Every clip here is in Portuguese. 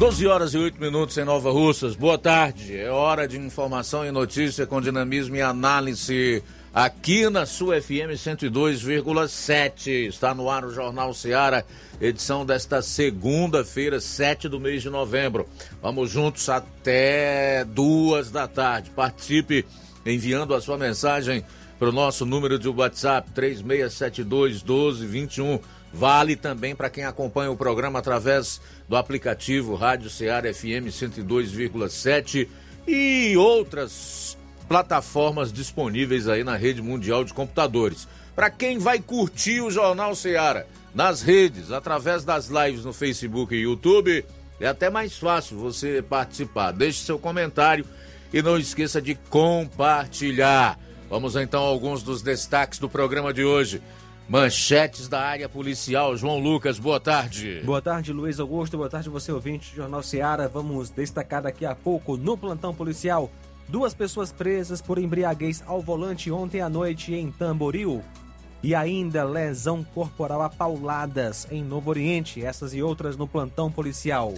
12 horas e 8 minutos em Nova Russas. Boa tarde. É hora de informação e notícia com dinamismo e análise aqui na sua FM 102,7. Está no ar o Jornal Seara, edição desta segunda-feira, 7 do mês de novembro. Vamos juntos até duas da tarde. Participe enviando a sua mensagem para o nosso número de WhatsApp 3672 1221 Vale também para quem acompanha o programa através do aplicativo Rádio Ceará FM 102,7 e outras plataformas disponíveis aí na rede mundial de computadores. Para quem vai curtir o Jornal Ceará nas redes, através das lives no Facebook e YouTube, é até mais fácil você participar. Deixe seu comentário e não esqueça de compartilhar. Vamos então a alguns dos destaques do programa de hoje. Manchetes da área policial. João Lucas, boa tarde. Boa tarde, Luiz Augusto. Boa tarde, você ouvinte do Jornal Seara. Vamos destacar daqui a pouco no plantão policial. Duas pessoas presas por embriaguez ao volante ontem à noite em Tamboril. E ainda lesão corporal a pauladas em Novo Oriente. Essas e outras no plantão policial.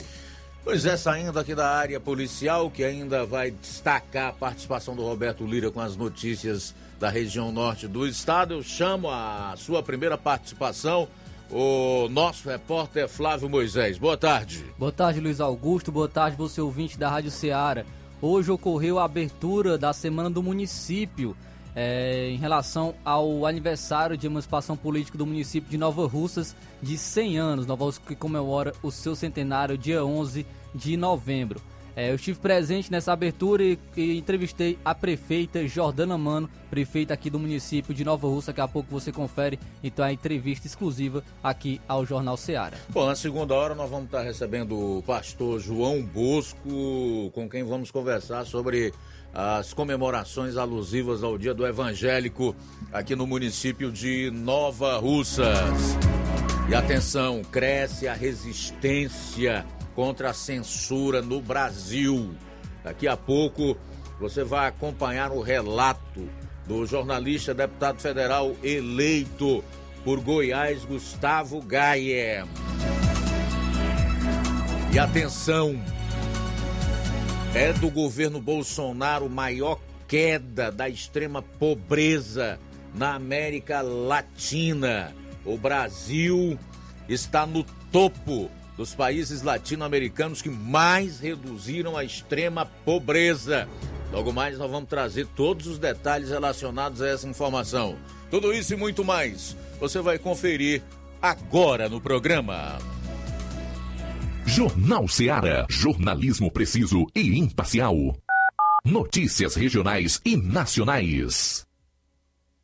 Pois é, saindo aqui da área policial, que ainda vai destacar a participação do Roberto Lira com as notícias da região norte do estado. Eu chamo a sua primeira participação, o nosso repórter Flávio Moisés. Boa tarde. Boa tarde, Luiz Augusto. Boa tarde, você ouvinte da Rádio Ceará. Hoje ocorreu a abertura da Semana do Município. É, em relação ao aniversário de emancipação política do município de Nova Russas de 100 anos, Nova Russas que comemora o seu centenário dia 11 de novembro. É, eu estive presente nessa abertura e, e, entrevistei a prefeita Jordana Mano, prefeita aqui do município de Nova Russa. Daqui a pouco você confere, então, a entrevista exclusiva aqui ao Jornal Seara. Bom, na segunda hora nós vamos estar recebendo o pastor João Bosco, com quem vamos conversar sobre as comemorações alusivas ao Dia do Evangélico aqui no município de Nova Russas. E atenção, cresce a resistência contra a censura no Brasil. Daqui a pouco você vai acompanhar o relato do jornalista deputado federal eleito por Goiás, Gustavo Gaia. E atenção, é do governo Bolsonaro maior queda da extrema pobreza na América Latina. O Brasil está no topo dos países latino-americanos que mais reduziram a extrema pobreza. Logo mais nós vamos trazer todos os detalhes relacionados a essa informação. Tudo isso e muito mais você vai conferir agora no programa. Jornal Seara. Jornalismo preciso e imparcial. Notícias regionais e nacionais.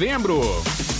novembro.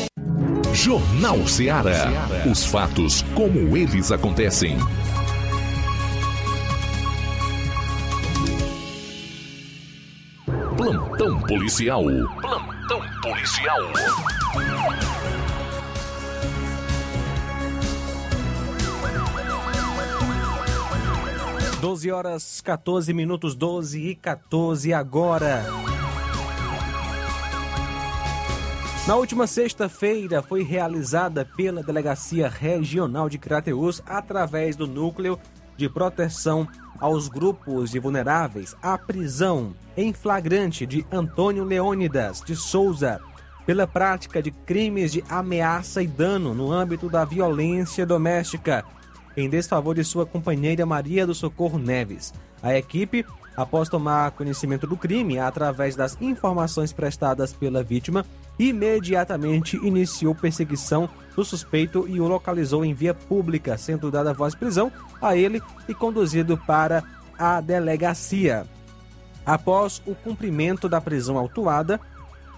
Jornal Ceará. Os fatos como eles acontecem. Plantão policial. Plantão policial. 12 horas 14 minutos, 12 e 14 agora. Na última sexta-feira foi realizada pela Delegacia Regional de Crateús, através do Núcleo de Proteção aos Grupos de Vulneráveis, a prisão em flagrante de Antônio Leônidas de Souza pela prática de crimes de ameaça e dano no âmbito da violência doméstica, em desfavor de sua companheira Maria do Socorro Neves. A equipe, após tomar conhecimento do crime através das informações prestadas pela vítima, imediatamente iniciou perseguição do suspeito e o localizou em via pública, sendo dada voz prisão a ele e conduzido para a delegacia. Após o cumprimento da prisão autuada,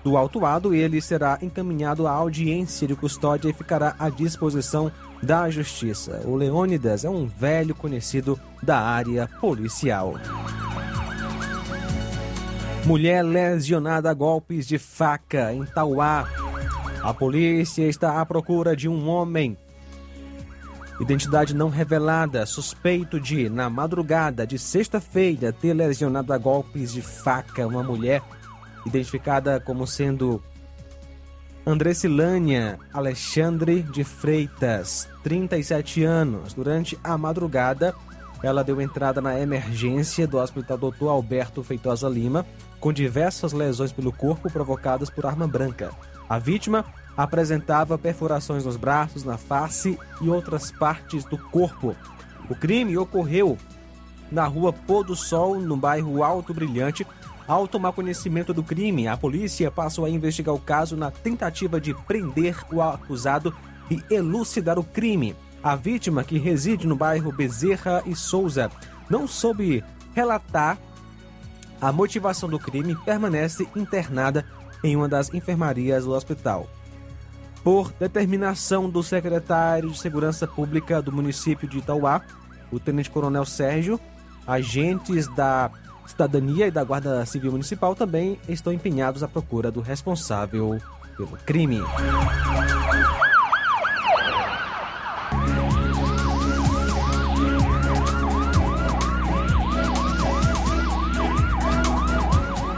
do autuado, ele será encaminhado à audiência de custódia e ficará à disposição da justiça. O Leônidas é um velho conhecido da área policial. Mulher lesionada a golpes de faca em Tauá. A polícia está à procura de um homem. Identidade não revelada, suspeito de, na madrugada de sexta-feira, ter lesionado a golpes de faca uma mulher identificada como sendo Andressilânia Alexandre de Freitas, 37 anos. Durante a madrugada, ela deu entrada na emergência do Hospital Dr. Alberto Feitosa Lima, com diversas lesões pelo corpo provocadas por arma branca. A vítima apresentava perfurações nos braços, na face e outras partes do corpo. O crime ocorreu na rua Pôr do Sol, no bairro Alto Brilhante. Ao tomar conhecimento do crime, a polícia passou a investigar o caso na tentativa de prender o acusado e elucidar o crime. A vítima, que reside no bairro Bezerra e Souza, não soube relatar a motivação do crime e permanece internada em uma das enfermarias do hospital. Por determinação do secretário de Segurança Pública do município de Itauá, o tenente-coronel Sérgio, agentes da Cidadania e da Guarda Civil Municipal também estão empenhados à procura do responsável pelo crime.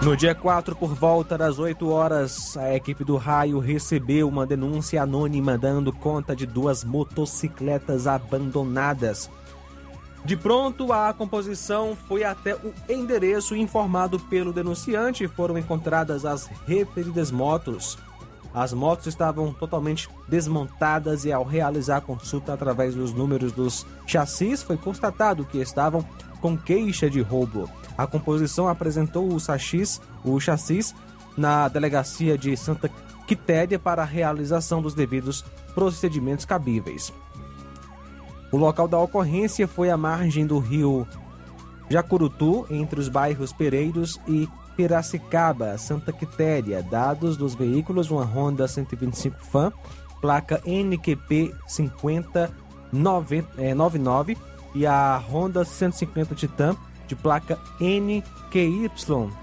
No dia 4, por volta das 8 horas, a equipe do raio recebeu uma denúncia anônima dando conta de duas motocicletas abandonadas. De pronto, a composição foi até o endereço informado pelo denunciante e foram encontradas as referidas motos. As motos estavam totalmente desmontadas e, ao realizar a consulta através dos números dos chassis, foi constatado que estavam com queixa de roubo. A composição apresentou o chassis, o chassis na delegacia de Santa Quitéria para a realização dos devidos procedimentos cabíveis. O local da ocorrência foi à margem do rio Jacurutu, entre os bairros Pereiros e Piracicaba, Santa Quitéria. Dados dos veículos: uma Honda 125 Fan, placa NQP 5099 e a Honda 150 Titan de placa NQY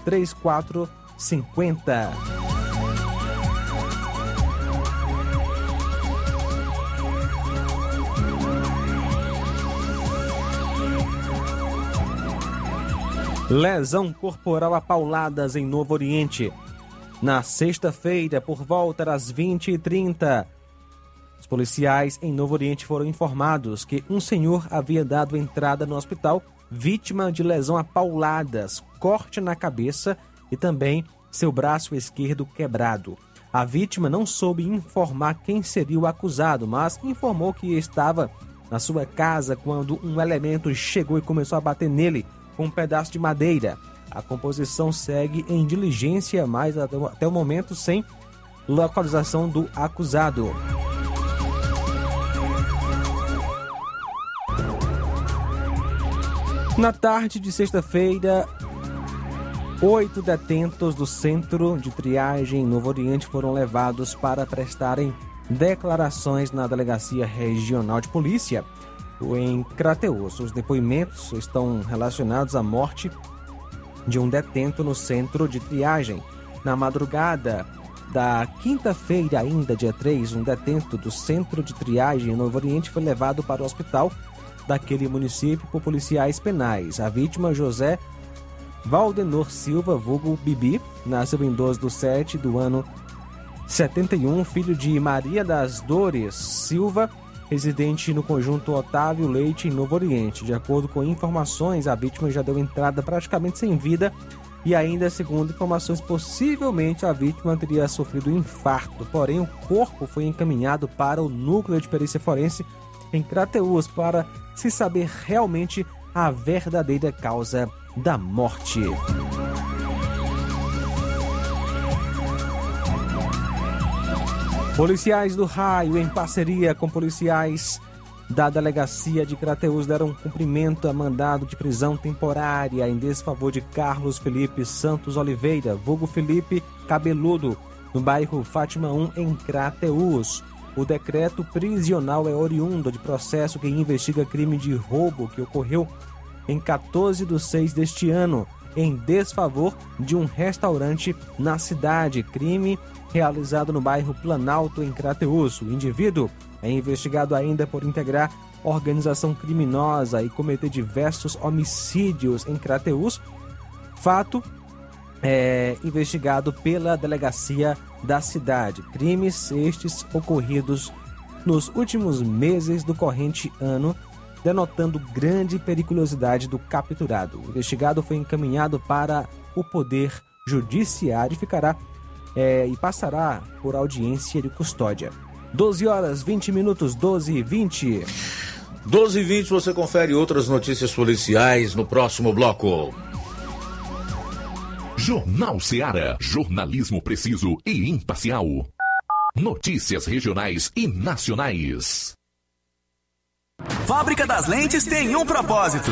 3450. Lesão corporal a pauladas em Novo Oriente. Na sexta-feira, por volta das 20h30, os policiais em Novo Oriente foram informados que um senhor havia dado entrada no hospital vítima de lesão a pauladas, corte na cabeça e também seu braço esquerdo quebrado. A vítima não soube informar quem seria o acusado, mas informou que estava na sua casa quando um elemento chegou e começou a bater nele com um pedaço de madeira. A composição segue em diligência, mas até o momento sem localização do acusado. Na tarde de sexta-feira, oito detentos do Centro de Triagem em Novo Oriente foram levados para prestarem declarações na Delegacia Regional de Polícia em Crateus. Os depoimentos estão relacionados à morte de um detento no centro de triagem. Na madrugada da quinta-feira, ainda dia 3, um detento do centro de triagem em Novo Oriente foi levado para o hospital daquele município por policiais penais. A vítima, José Valdenor Silva, vulgo Bibi, nasceu em 12 do 7 do ano 71, filho de Maria das Dores Silva residente no conjunto Otávio Leite, em Novo Oriente. De acordo com informações, a vítima já deu entrada praticamente sem vida e ainda, segundo informações, possivelmente a vítima teria sofrido um infarto. Porém, o corpo foi encaminhado para o núcleo de perícia forense em Crateús para se saber realmente a verdadeira causa da morte. Policiais do Raio, em parceria com policiais da delegacia de Crateus, deram cumprimento a mandado de prisão temporária em desfavor de Carlos Felipe Santos Oliveira, vulgo Felipe Cabeludo, no bairro Fátima 1, em Crateus. O decreto prisional é oriundo de processo que investiga crime de roubo que ocorreu em 14 de 6 deste ano, em desfavor de um restaurante na cidade. Crime realizado no bairro Planalto, em Crateus. O indivíduo é investigado ainda por integrar organização criminosa e cometer diversos homicídios em Crateus. Fato é investigado pela delegacia da cidade. Crimes estes ocorridos nos últimos meses do corrente ano, denotando grande periculosidade do capturado. O investigado foi encaminhado para o Poder Judiciário e ficará é, e passará por audiência de custódia. 12 horas 20 minutos, 12 e 20. 12 e 20 você confere outras notícias policiais no próximo bloco. Jornal Seara. Jornalismo preciso e imparcial. Notícias regionais e nacionais. Fábrica das Lentes tem um propósito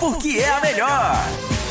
porque é a melhor.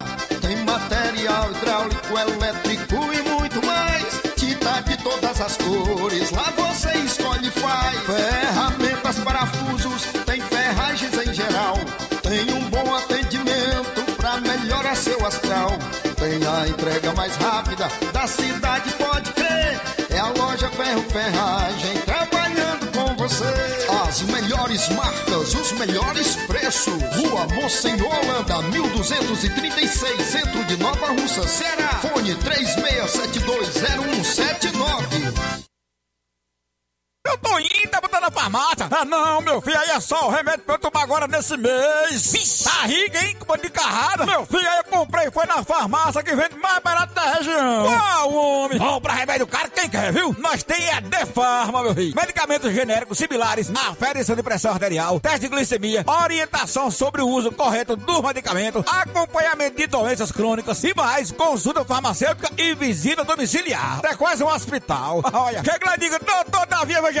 elétrico e muito mais. Tinta de todas as cores, lá você escolhe e faz. Ferramentas, parafusos, tem ferragens em geral. Tem um bom atendimento pra melhorar seu astral. Tem a entrega mais rápida da cidade, marcas, os melhores preços. Rua Mocenola, Holanda, 1236, centro de Nova Russa, Ceará. Fone 36720179. Eu tô indo, tá botando na farmácia. Ah, não, meu filho, aí é só o remédio pra eu tomar agora nesse mês. Vixe. Barriga, hein, com de carrada. Meu filho, aí eu comprei, foi na farmácia que vende mais barato da região. Qual, homem? Compra remédio caro, quem quer, viu? Nós tem a Defarma, meu filho. Medicamentos genéricos similares, aferição de pressão arterial, teste de glicemia, orientação sobre o uso correto do medicamento, acompanhamento de doenças crônicas e mais, consulta farmacêutica e visita domiciliar. É quase um hospital. Olha, chega lá e diga, doutor Davi evangelista,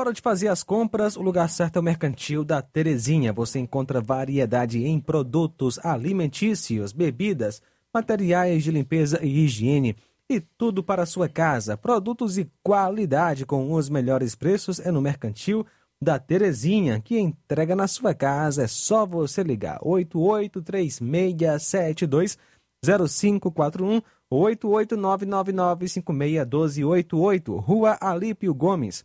Hora de fazer as compras, o lugar certo é o Mercantil da Terezinha. Você encontra variedade em produtos alimentícios, bebidas, materiais de limpeza e higiene e tudo para a sua casa. Produtos de qualidade com os melhores preços é no Mercantil da Terezinha, que entrega na sua casa. É só você ligar 883672 0541 88999561288, Rua Alípio Gomes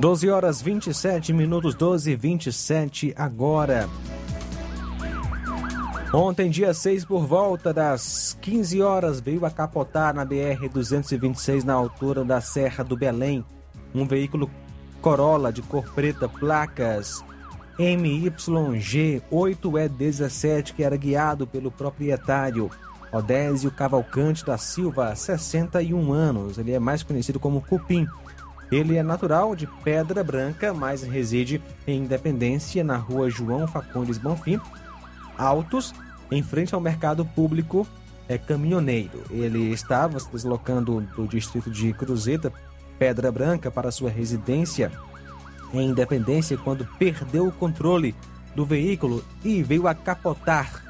12 horas 27 minutos, 12 e 27 agora. Ontem, dia 6, por volta das 15 horas, veio a capotar na BR-226 na altura da Serra do Belém. Um veículo Corolla de cor preta, placas MYG8E17, que era guiado pelo proprietário Odésio Cavalcante da Silva, 61 anos. Ele é mais conhecido como Cupim. Ele é natural de Pedra Branca, mas reside em Independência, na rua João Facondes Bonfim, Altos, em frente ao mercado público é caminhoneiro. Ele estava se deslocando do distrito de Cruzeta, Pedra Branca, para sua residência em Independência quando perdeu o controle do veículo e veio a capotar.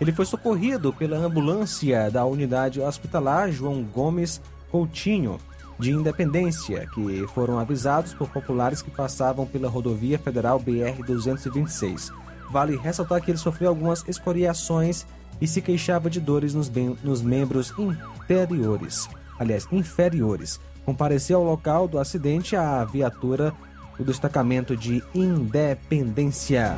Ele foi socorrido pela ambulância da unidade hospitalar João Gomes Coutinho, de Independência, que foram avisados por populares que passavam pela rodovia federal BR-226. Vale ressaltar que ele sofreu algumas escoriações e se queixava de dores nos, nos membros interiores, aliás, inferiores. Compareceu ao local do acidente a viatura do destacamento de Independência.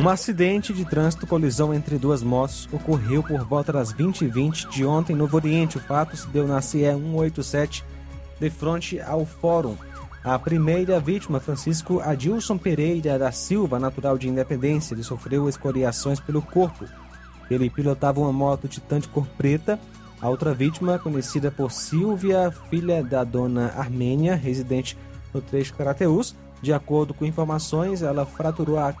Um acidente de trânsito, colisão entre duas motos, ocorreu por volta das 20h20 de ontem no Oriente. O fato se deu na CE 187, de frente ao Fórum. A primeira vítima, Francisco Adilson Pereira da Silva, natural de Independência, ele sofreu escoriações pelo corpo. Ele pilotava uma moto Titan de cor preta. A outra vítima, conhecida por Silvia, filha da dona Armênia, residente no trecho Carateus, de acordo com informações, ela fraturou a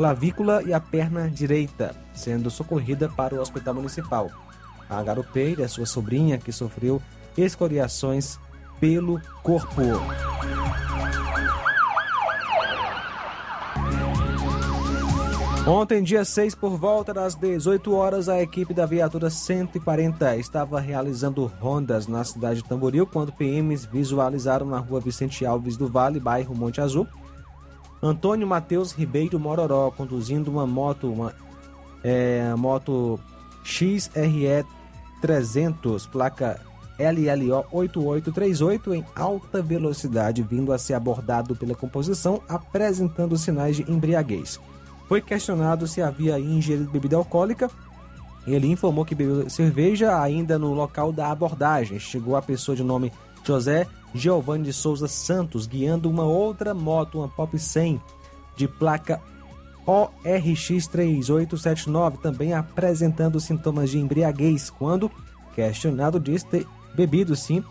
clavícula e a perna direita, sendo socorrida para o hospital municipal. A garoteira, sua sobrinha, que sofreu escoriações pelo corpo. Ontem, dia 6, por volta das 18 horas, a equipe da viatura 140 estava realizando rondas na cidade de Tamboril quando PMs visualizaram na rua Vicente Alves do Vale, bairro Monte Azul, Antônio Matheus Ribeiro Mororó, conduzindo uma moto, uma é, moto XRE 300, placa LLO 8838 em alta velocidade, vindo a ser abordado pela composição, apresentando sinais de embriaguez. Foi questionado se havia ingerido bebida alcoólica. Ele informou que bebeu cerveja ainda no local da abordagem. Chegou a pessoa de nome José Giovanni de Souza Santos, guiando uma outra moto, uma Pop 100, de placa ORX 3879, também apresentando sintomas de embriaguez, quando questionado disse ter bebido sim,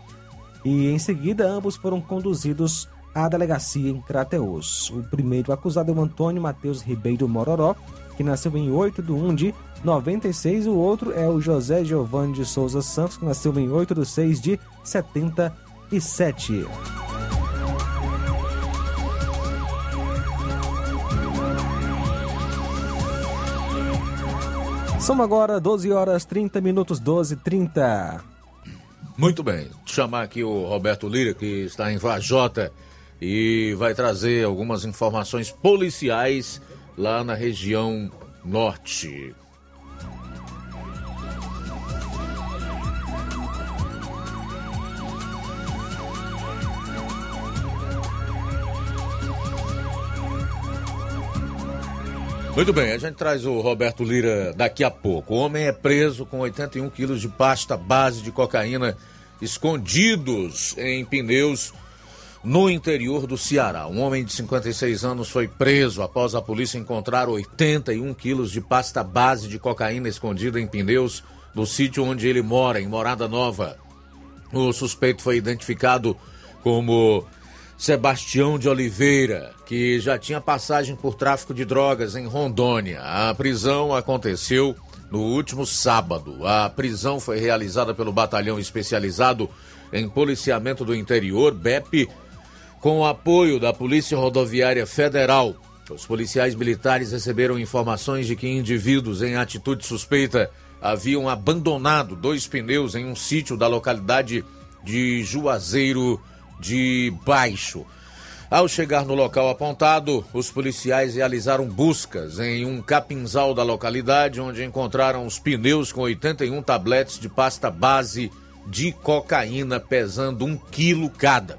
e em seguida ambos foram conduzidos à delegacia em Crateus. O primeiro acusado é o Antônio Matheus Ribeiro Mororó, que nasceu em 8 de 1 de 96, o outro é o José Giovanni de Souza Santos, que nasceu em 8 de 6 de 70 e sete. São agora 12 horas 30 minutos, 12 30. Muito bem. Vou chamar aqui o Roberto Lira, que está em Vajota e vai trazer algumas informações policiais lá na região norte. Muito bem, a gente traz o Roberto Lira daqui a pouco. O homem é preso com 81 quilos de pasta base de cocaína escondidos em pneus no interior do Ceará. Um homem de 56 anos foi preso após a polícia encontrar 81 quilos de pasta base de cocaína escondida em pneus no sítio onde ele mora, em Morada Nova. O suspeito foi identificado como Sebastião de Oliveira, que já tinha passagem por tráfico de drogas em Rondônia. A prisão aconteceu no último sábado. A prisão foi realizada pelo Batalhão Especializado em Policiamento do Interior, BEP, com o apoio da Polícia Rodoviária Federal. Os policiais militares receberam informações de que indivíduos em atitude suspeita haviam abandonado dois pneus em um sítio da localidade de Juazeiro de Baixo. Ao chegar no local apontado, os policiais realizaram buscas em um capinzal da localidade, onde encontraram os pneus com 81 tabletes de pasta base de cocaína, pesando um quilo cada.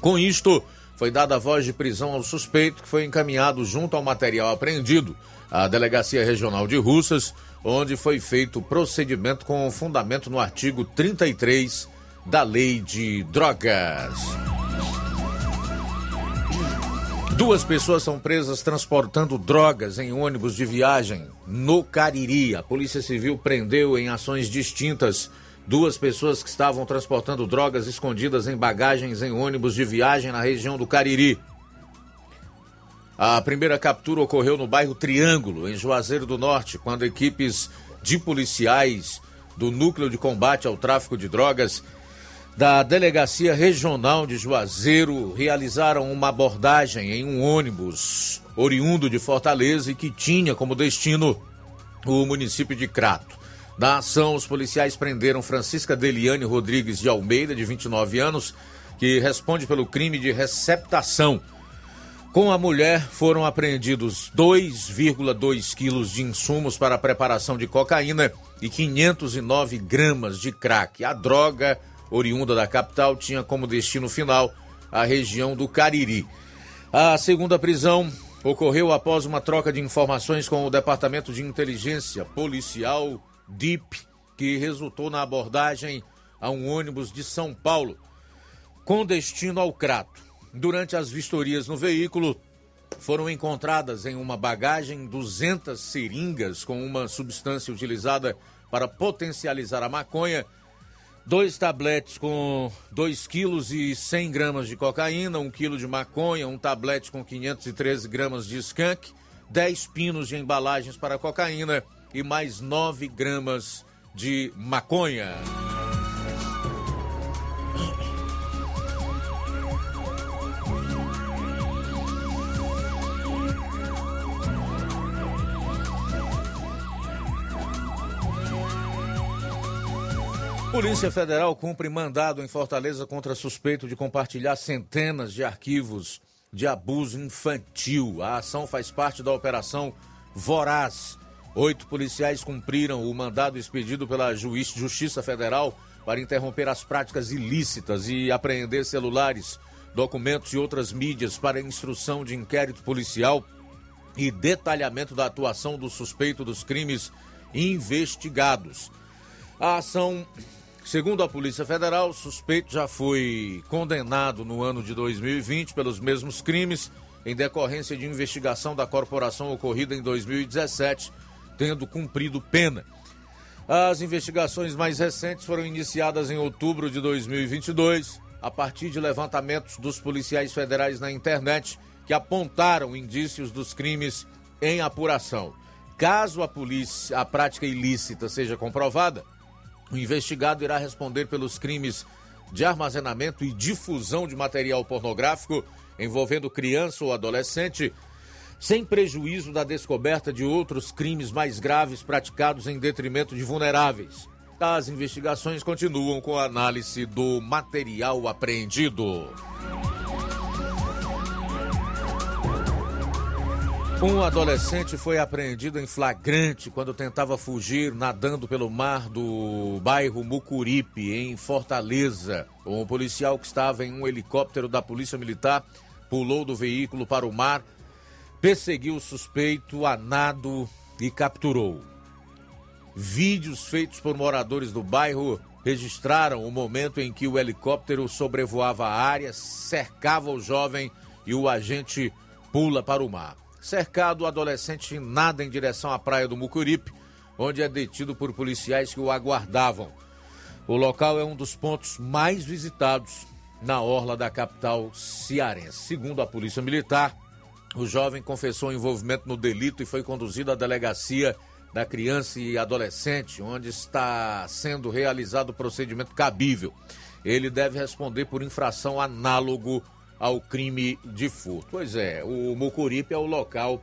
Com isto, foi dada a voz de prisão ao suspeito, que foi encaminhado junto ao material apreendido à Delegacia Regional de Russas, onde foi feito o procedimento com fundamento no artigo 33 da Lei de Drogas. Duas pessoas são presas transportando drogas em ônibus de viagem no Cariri. A Polícia Civil prendeu em ações distintas duas pessoas que estavam transportando drogas escondidas em bagagens em ônibus de viagem na região do Cariri. A primeira captura ocorreu no bairro Triângulo, em Juazeiro do Norte, quando equipes de policiais do Núcleo de Combate ao Tráfico de Drogas da Delegacia Regional de Juazeiro realizaram uma abordagem em um ônibus oriundo de Fortaleza e que tinha como destino o município de Crato. Na ação, os policiais prenderam Francisca Deliane Rodrigues de Almeida, de 29 anos, que responde pelo crime de receptação. Com a mulher foram apreendidos 2,2 quilos de insumos para a preparação de cocaína e 509 gramas de crack. A droga oriunda da capital, tinha como destino final a região do Cariri. A segunda prisão ocorreu após uma troca de informações com o Departamento de Inteligência Policial DIP, que resultou na abordagem a um ônibus de São Paulo com destino ao Crato. Durante as vistorias no veículo, foram encontradas em uma bagagem 200 seringas com uma substância utilizada para potencializar a maconha dois tabletes com 2 quilos e 100 gramas de cocaína, 1 quilo de maconha, um tablete com 513 gramas de skunk, 10 pinos de embalagens para cocaína e mais 9 gramas de maconha. Polícia Federal cumpre mandado em Fortaleza contra suspeito de compartilhar centenas de arquivos de abuso infantil. A ação faz parte da Operação Voraz. Oito policiais cumpriram o mandado expedido pela Justiça Federal para interromper as práticas ilícitas e apreender celulares, documentos e outras mídias para instrução de inquérito policial e detalhamento da atuação do suspeito dos crimes investigados. A ação Segundo a Polícia Federal, o suspeito já foi condenado no ano de 2020 pelos mesmos crimes, em decorrência de investigação da corporação ocorrida em 2017, tendo cumprido pena. As investigações mais recentes foram iniciadas em outubro de 2022, a partir de levantamentos dos policiais federais na internet que apontaram indícios dos crimes em apuração. Caso a polícia, a prática ilícita seja comprovada, o investigado irá responder pelos crimes de armazenamento e difusão de material pornográfico envolvendo criança ou adolescente, sem prejuízo da descoberta de outros crimes mais graves praticados em detrimento de vulneráveis. As investigações continuam com a análise do material apreendido. Um adolescente foi apreendido em flagrante quando tentava fugir nadando pelo mar do bairro Mucuripe, em Fortaleza. Um policial que estava em um helicóptero da Polícia Militar pulou do veículo para o mar, perseguiu o suspeito a nado e capturou. Vídeos feitos por moradores do bairro registraram o momento em que o helicóptero sobrevoava a área, cercava o jovem e o agente pula para o mar. Cercado, o adolescente nada em direção à praia do Mucuripe, onde é detido por policiais que o aguardavam. O local é um dos pontos mais visitados na orla da capital cearense. Segundo a Polícia Militar, o jovem confessou envolvimento no delito e foi conduzido à delegacia da criança e adolescente, onde está sendo realizado o procedimento cabível. Ele deve responder por infração análogo ao crime de furto. Pois é, o Mucuripe é o local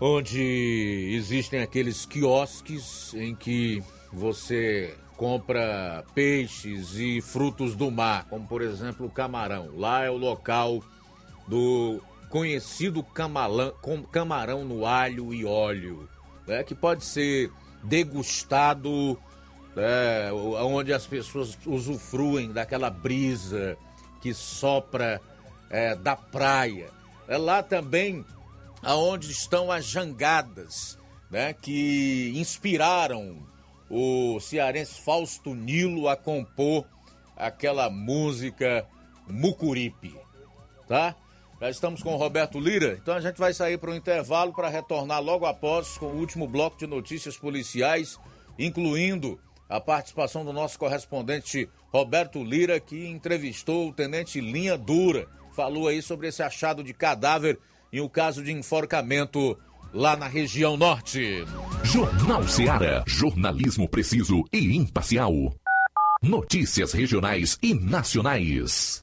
onde existem aqueles quiosques em que você compra peixes e frutos do mar, como por exemplo o camarão. Lá é o local do conhecido camalã, camarão no alho e óleo, né, que pode ser degustado né, onde as pessoas usufruem daquela brisa que sopra é, da praia. É lá também aonde estão as jangadas, né, que inspiraram o cearense Fausto Nilo a compor aquela música Mucuripe, tá? Já estamos com o Roberto Lira, então a gente vai sair para o intervalo para retornar logo após com o último bloco de notícias policiais, incluindo a participação do nosso correspondente Roberto Lira, que entrevistou o tenente Linha Dura, falou aí sobre esse achado de cadáver em um caso de enforcamento lá na região norte. Jornal Seara. Jornalismo preciso e imparcial. Notícias regionais e nacionais.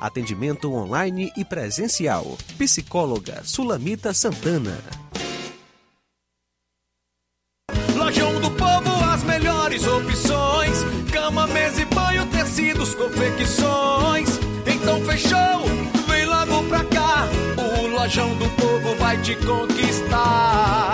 Atendimento online e presencial. Psicóloga Sulamita Santana. Lojão do Povo, as melhores opções: cama, mesa e banho, tecidos, confecções. Então fechou, vem logo pra cá. O Lojão do Povo vai te conquistar.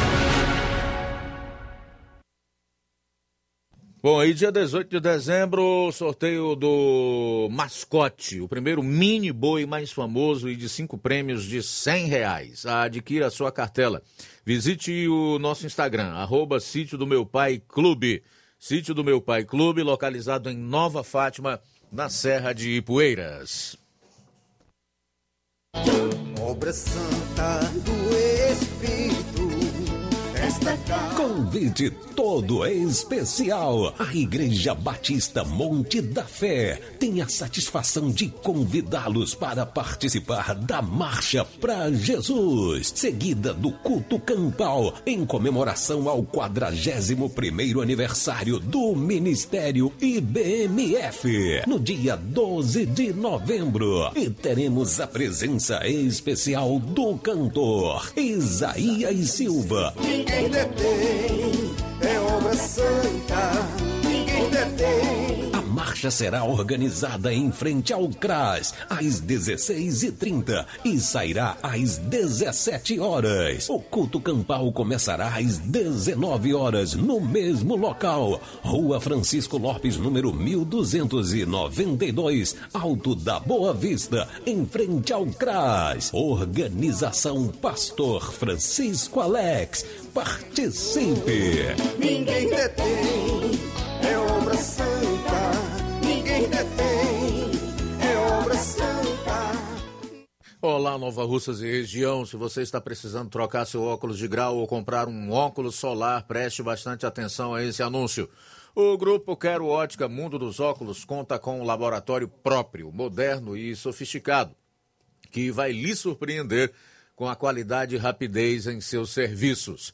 Bom, aí dia 18 de dezembro, sorteio do mascote, o primeiro mini boi mais famoso e de cinco prêmios de cem reais. Adquira a sua cartela. Visite o nosso Instagram, arroba Sítio do Meu Pai Clube. Sítio do Meu Pai Clube, localizado em Nova Fátima, na Serra de Ipueiras. Obra santa do Espírito. Convite todo especial. A Igreja Batista Monte da Fé tem a satisfação de convidá-los para participar da Marcha para Jesus, seguida do culto campal em comemoração ao 41º aniversário do Ministério IBMF, no dia 12 de novembro. E teremos a presença especial do cantor Isaías Silva. Ninguém detém, é obra santa. Ninguém detém. Marcha será organizada em frente ao CRAS às 16h30 e sairá às 17 horas. O culto campal começará às 19 horas no mesmo local. Rua Francisco Lopes, número 1292, Alto da Boa Vista, em frente ao CRAS. Organização Pastor Francisco Alex. Participe! Ninguém detém, é obra santa. Detém, é obra santa. Olá, Nova Russas e região. Se você está precisando trocar seu óculos de grau ou comprar um óculos solar, preste bastante atenção a esse anúncio. O grupo Quero Ótica Mundo dos Óculos conta com um laboratório próprio, moderno e sofisticado, que vai lhe surpreender com a qualidade e rapidez em seus serviços.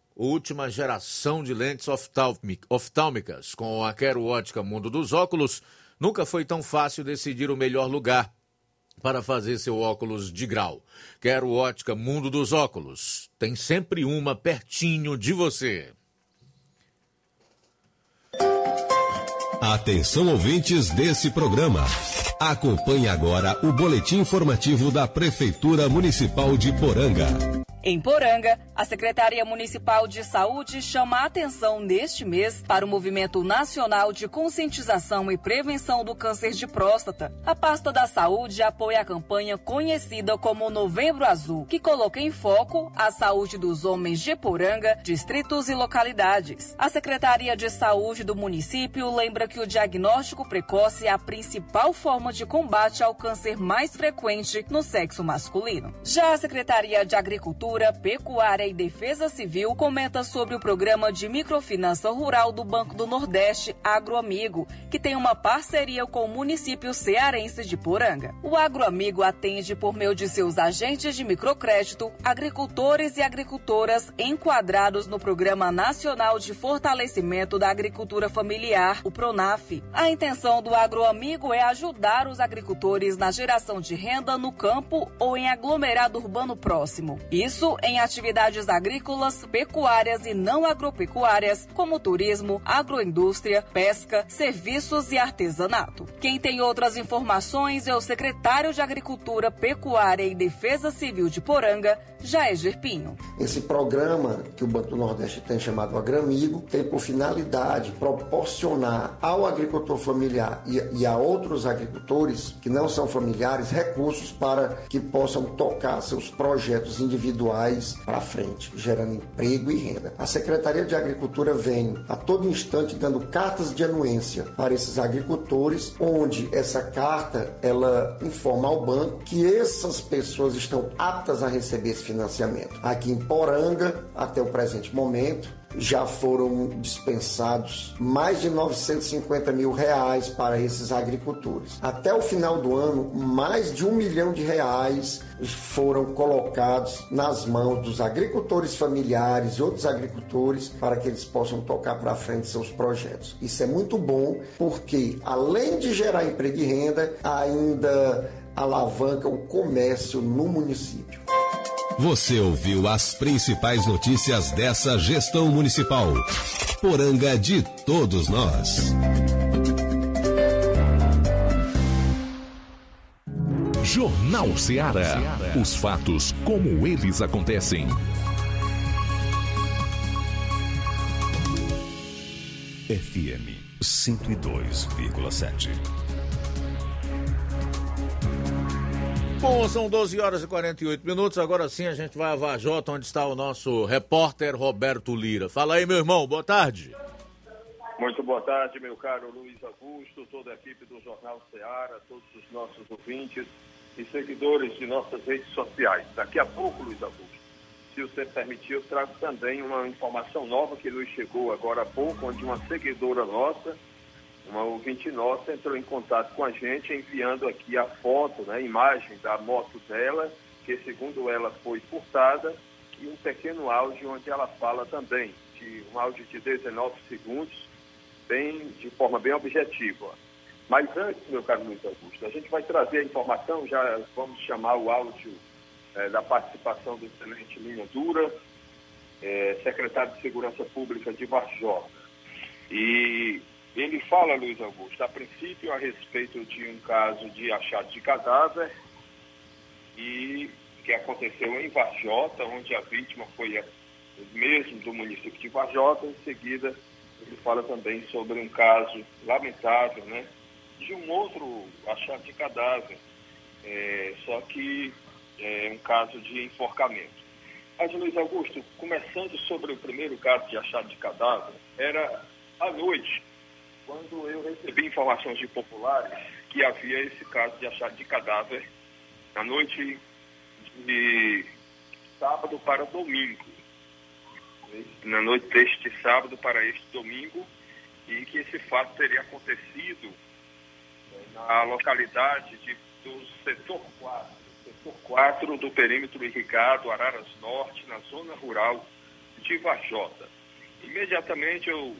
última geração de lentes oftálmicas. Com a Quero Ótica Mundo dos Óculos, nunca foi tão fácil decidir o melhor lugar para fazer seu óculos de grau. Quero Ótica Mundo dos Óculos. Tem sempre uma pertinho de você. Atenção ouvintes desse programa. Acompanhe agora o boletim informativo da Prefeitura Municipal de Poranga. Em Poranga, a Secretaria Municipal de Saúde chama a atenção neste mês para o Movimento Nacional de Conscientização e Prevenção do Câncer de Próstata. A pasta da saúde apoia a campanha conhecida como Novembro Azul, que coloca em foco a saúde dos homens de Poranga, distritos e localidades. A Secretaria de Saúde do município lembra que o diagnóstico precoce é a principal forma de combate ao câncer mais frequente no sexo masculino. Já a Secretaria de Agricultura Pecuária e Defesa Civil comenta sobre o programa de microfinança rural do Banco do Nordeste, Agroamigo, que tem uma parceria com o município cearense de Poranga. O Agroamigo atende por meio de seus agentes de microcrédito agricultores e agricultoras enquadrados no Programa Nacional de Fortalecimento da Agricultura Familiar, o PRONAF. A intenção do Agroamigo é ajudar os agricultores na geração de renda no campo ou em aglomerado urbano próximo. Isso isso em atividades agrícolas, pecuárias e não agropecuárias, como turismo, agroindústria, pesca, serviços e artesanato. Quem tem outras informações é o secretário de Agricultura, Pecuária e Defesa Civil de Poranga, Jair Pinho. Esse programa que o Banco do Nordeste tem chamado Agramigo tem por finalidade proporcionar ao agricultor familiar e, e a outros agricultores que não são familiares recursos para que possam tocar seus projetos individuais para frente, gerando emprego e renda. A Secretaria de Agricultura vem a todo instante dando cartas de anuência para esses agricultores, onde essa carta ela informa ao banco que essas pessoas estão aptas a receber esse financiamento. Aqui em Poranga, até o presente momento, já foram dispensados mais de 950 mil reais para esses agricultores. Até o final do ano, mais de um milhão de reais foram colocados nas mãos dos agricultores familiares e outros agricultores para que eles possam tocar para frente seus projetos. Isso é muito bom porque, além de gerar emprego e renda, ainda alavanca o comércio no município. Você ouviu as principais notícias dessa gestão municipal. Poranga de todos nós. Jornal Ceará. Os fatos como eles acontecem. FM 102,7. Bom, são 12 horas e 48 minutos. Agora sim a gente vai a Vajota, onde está o nosso repórter Roberto Lira. Fala aí, meu irmão, boa tarde. Muito boa tarde, meu caro Luiz Augusto, toda a equipe do Jornal Ceará, todos os nossos ouvintes e seguidores de nossas redes sociais. Daqui a pouco, Luiz Augusto, se você permitir, eu trago também uma informação nova que nos chegou agora há pouco, onde uma seguidora nossa, uma ouvinte nossa, entrou em contato com a gente, enviando aqui a foto, né, a imagem da moto dela, que segundo ela foi furtada, e um pequeno áudio onde ela fala também, de um áudio de 19 segundos, bem, de forma bem objetiva. Mas antes, meu caro Luiz Augusto, a gente vai trazer a informação, já vamos chamar o áudio eh, da participação do Tenente Linha Dura, eh, secretário de Segurança Pública de Varjota. E ele fala, Luiz Augusto, a princípio a respeito de um caso de achado de cadáver e que aconteceu em Varjota, onde a vítima foi a, mesmo do município de Varjota. Em seguida, ele fala também sobre um caso lamentável, né, de um outro achado de cadáver, é, só que é um caso de enforcamento. Mas, Luiz Augusto, começando sobre o primeiro caso de achado de cadáver, era à noite, quando eu recebi informações de populares que havia esse caso de achado de cadáver na noite de sábado para domingo. Na noite deste sábado para este domingo, e que esse fato teria acontecido na localidade de, do setor 4, setor 4 do perímetro irrigado Araras Norte, na zona rural de Vajota. Imediatamente eu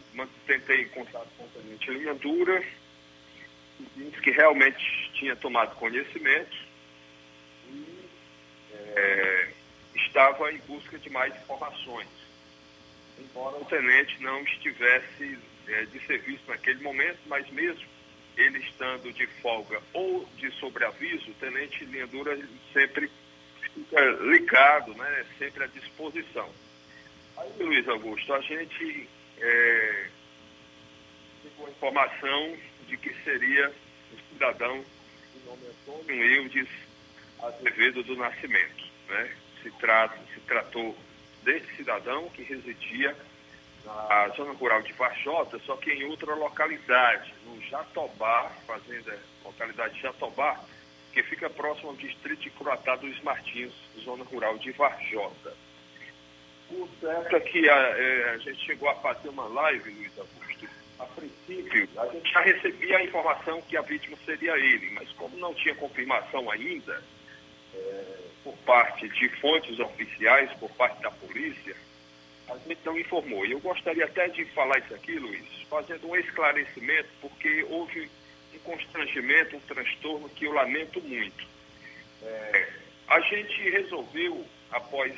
tentei contato com o tenente Linha Dura, que disse que realmente tinha tomado conhecimento e é, estava em busca de mais informações. Embora o tenente não estivesse é, de serviço naquele momento, mas mesmo ele estando de folga ou de sobreaviso, o tenente Linha Dura sempre fica ligado, né, sempre à disposição. Aí, Luiz Augusto, a gente é, com a informação de que seria o cidadão de nome Eudes Azevedo do Nascimento. Né? Se, trata, se tratou desse cidadão que residia na zona rural de Varjota, só que em outra localidade, no Jatobá, fazenda, localidade de Jatobá, que fica próximo ao distrito de Curatá dos Martins, zona rural de Varjota. O certo é que a, é, a gente chegou a fazer uma live, Luiz Augusto. A princípio, a gente já recebia a informação que a vítima seria ele, mas como não tinha confirmação ainda, é, por parte de fontes oficiais, por parte da polícia, a gente não informou. E eu gostaria até de falar isso aqui, Luiz, fazendo um esclarecimento, porque houve um constrangimento, um transtorno que eu lamento muito. É, a gente resolveu, após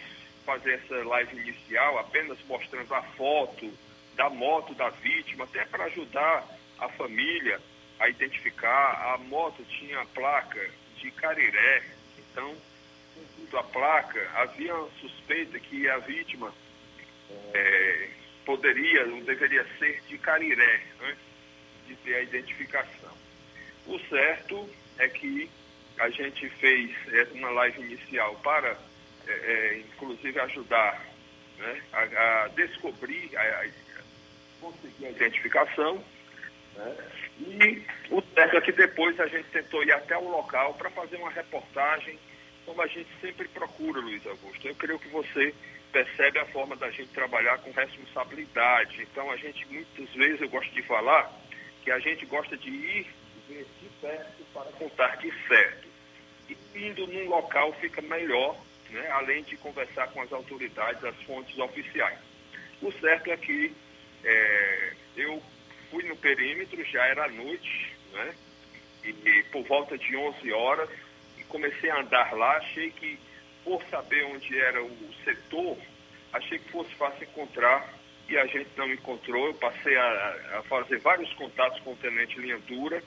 fazer essa live inicial, apenas mostrando a foto da moto da vítima, até para ajudar a família a identificar. A moto tinha a placa de Cariré, então, com a placa, havia suspeita que a vítima é, poderia ou deveria ser de Cariré, antes de ter a identificação. O certo é que a gente fez uma live inicial para é, é, inclusive ajudar né, a, a, descobrir, a, a, conseguir a identificação. Né, e o certo é que depois a gente tentou ir até o local para fazer uma reportagem, como a gente sempre procura, Luiz Augusto. Eu creio que você percebe a forma da gente trabalhar com responsabilidade. Então a gente muitas vezes eu gosto de falar que a gente gosta de ir ver de perto para contar de certo. E indo num local fica melhor né, além de conversar com as autoridades, as fontes oficiais. O certo é que é, eu fui no perímetro, já era noite, né, e, e, por volta de 11 horas, e comecei a andar lá, achei que, por saber onde era o setor, achei que fosse fácil encontrar, e a gente não encontrou, eu passei a, a fazer vários contatos com o Tenente Linha Dura,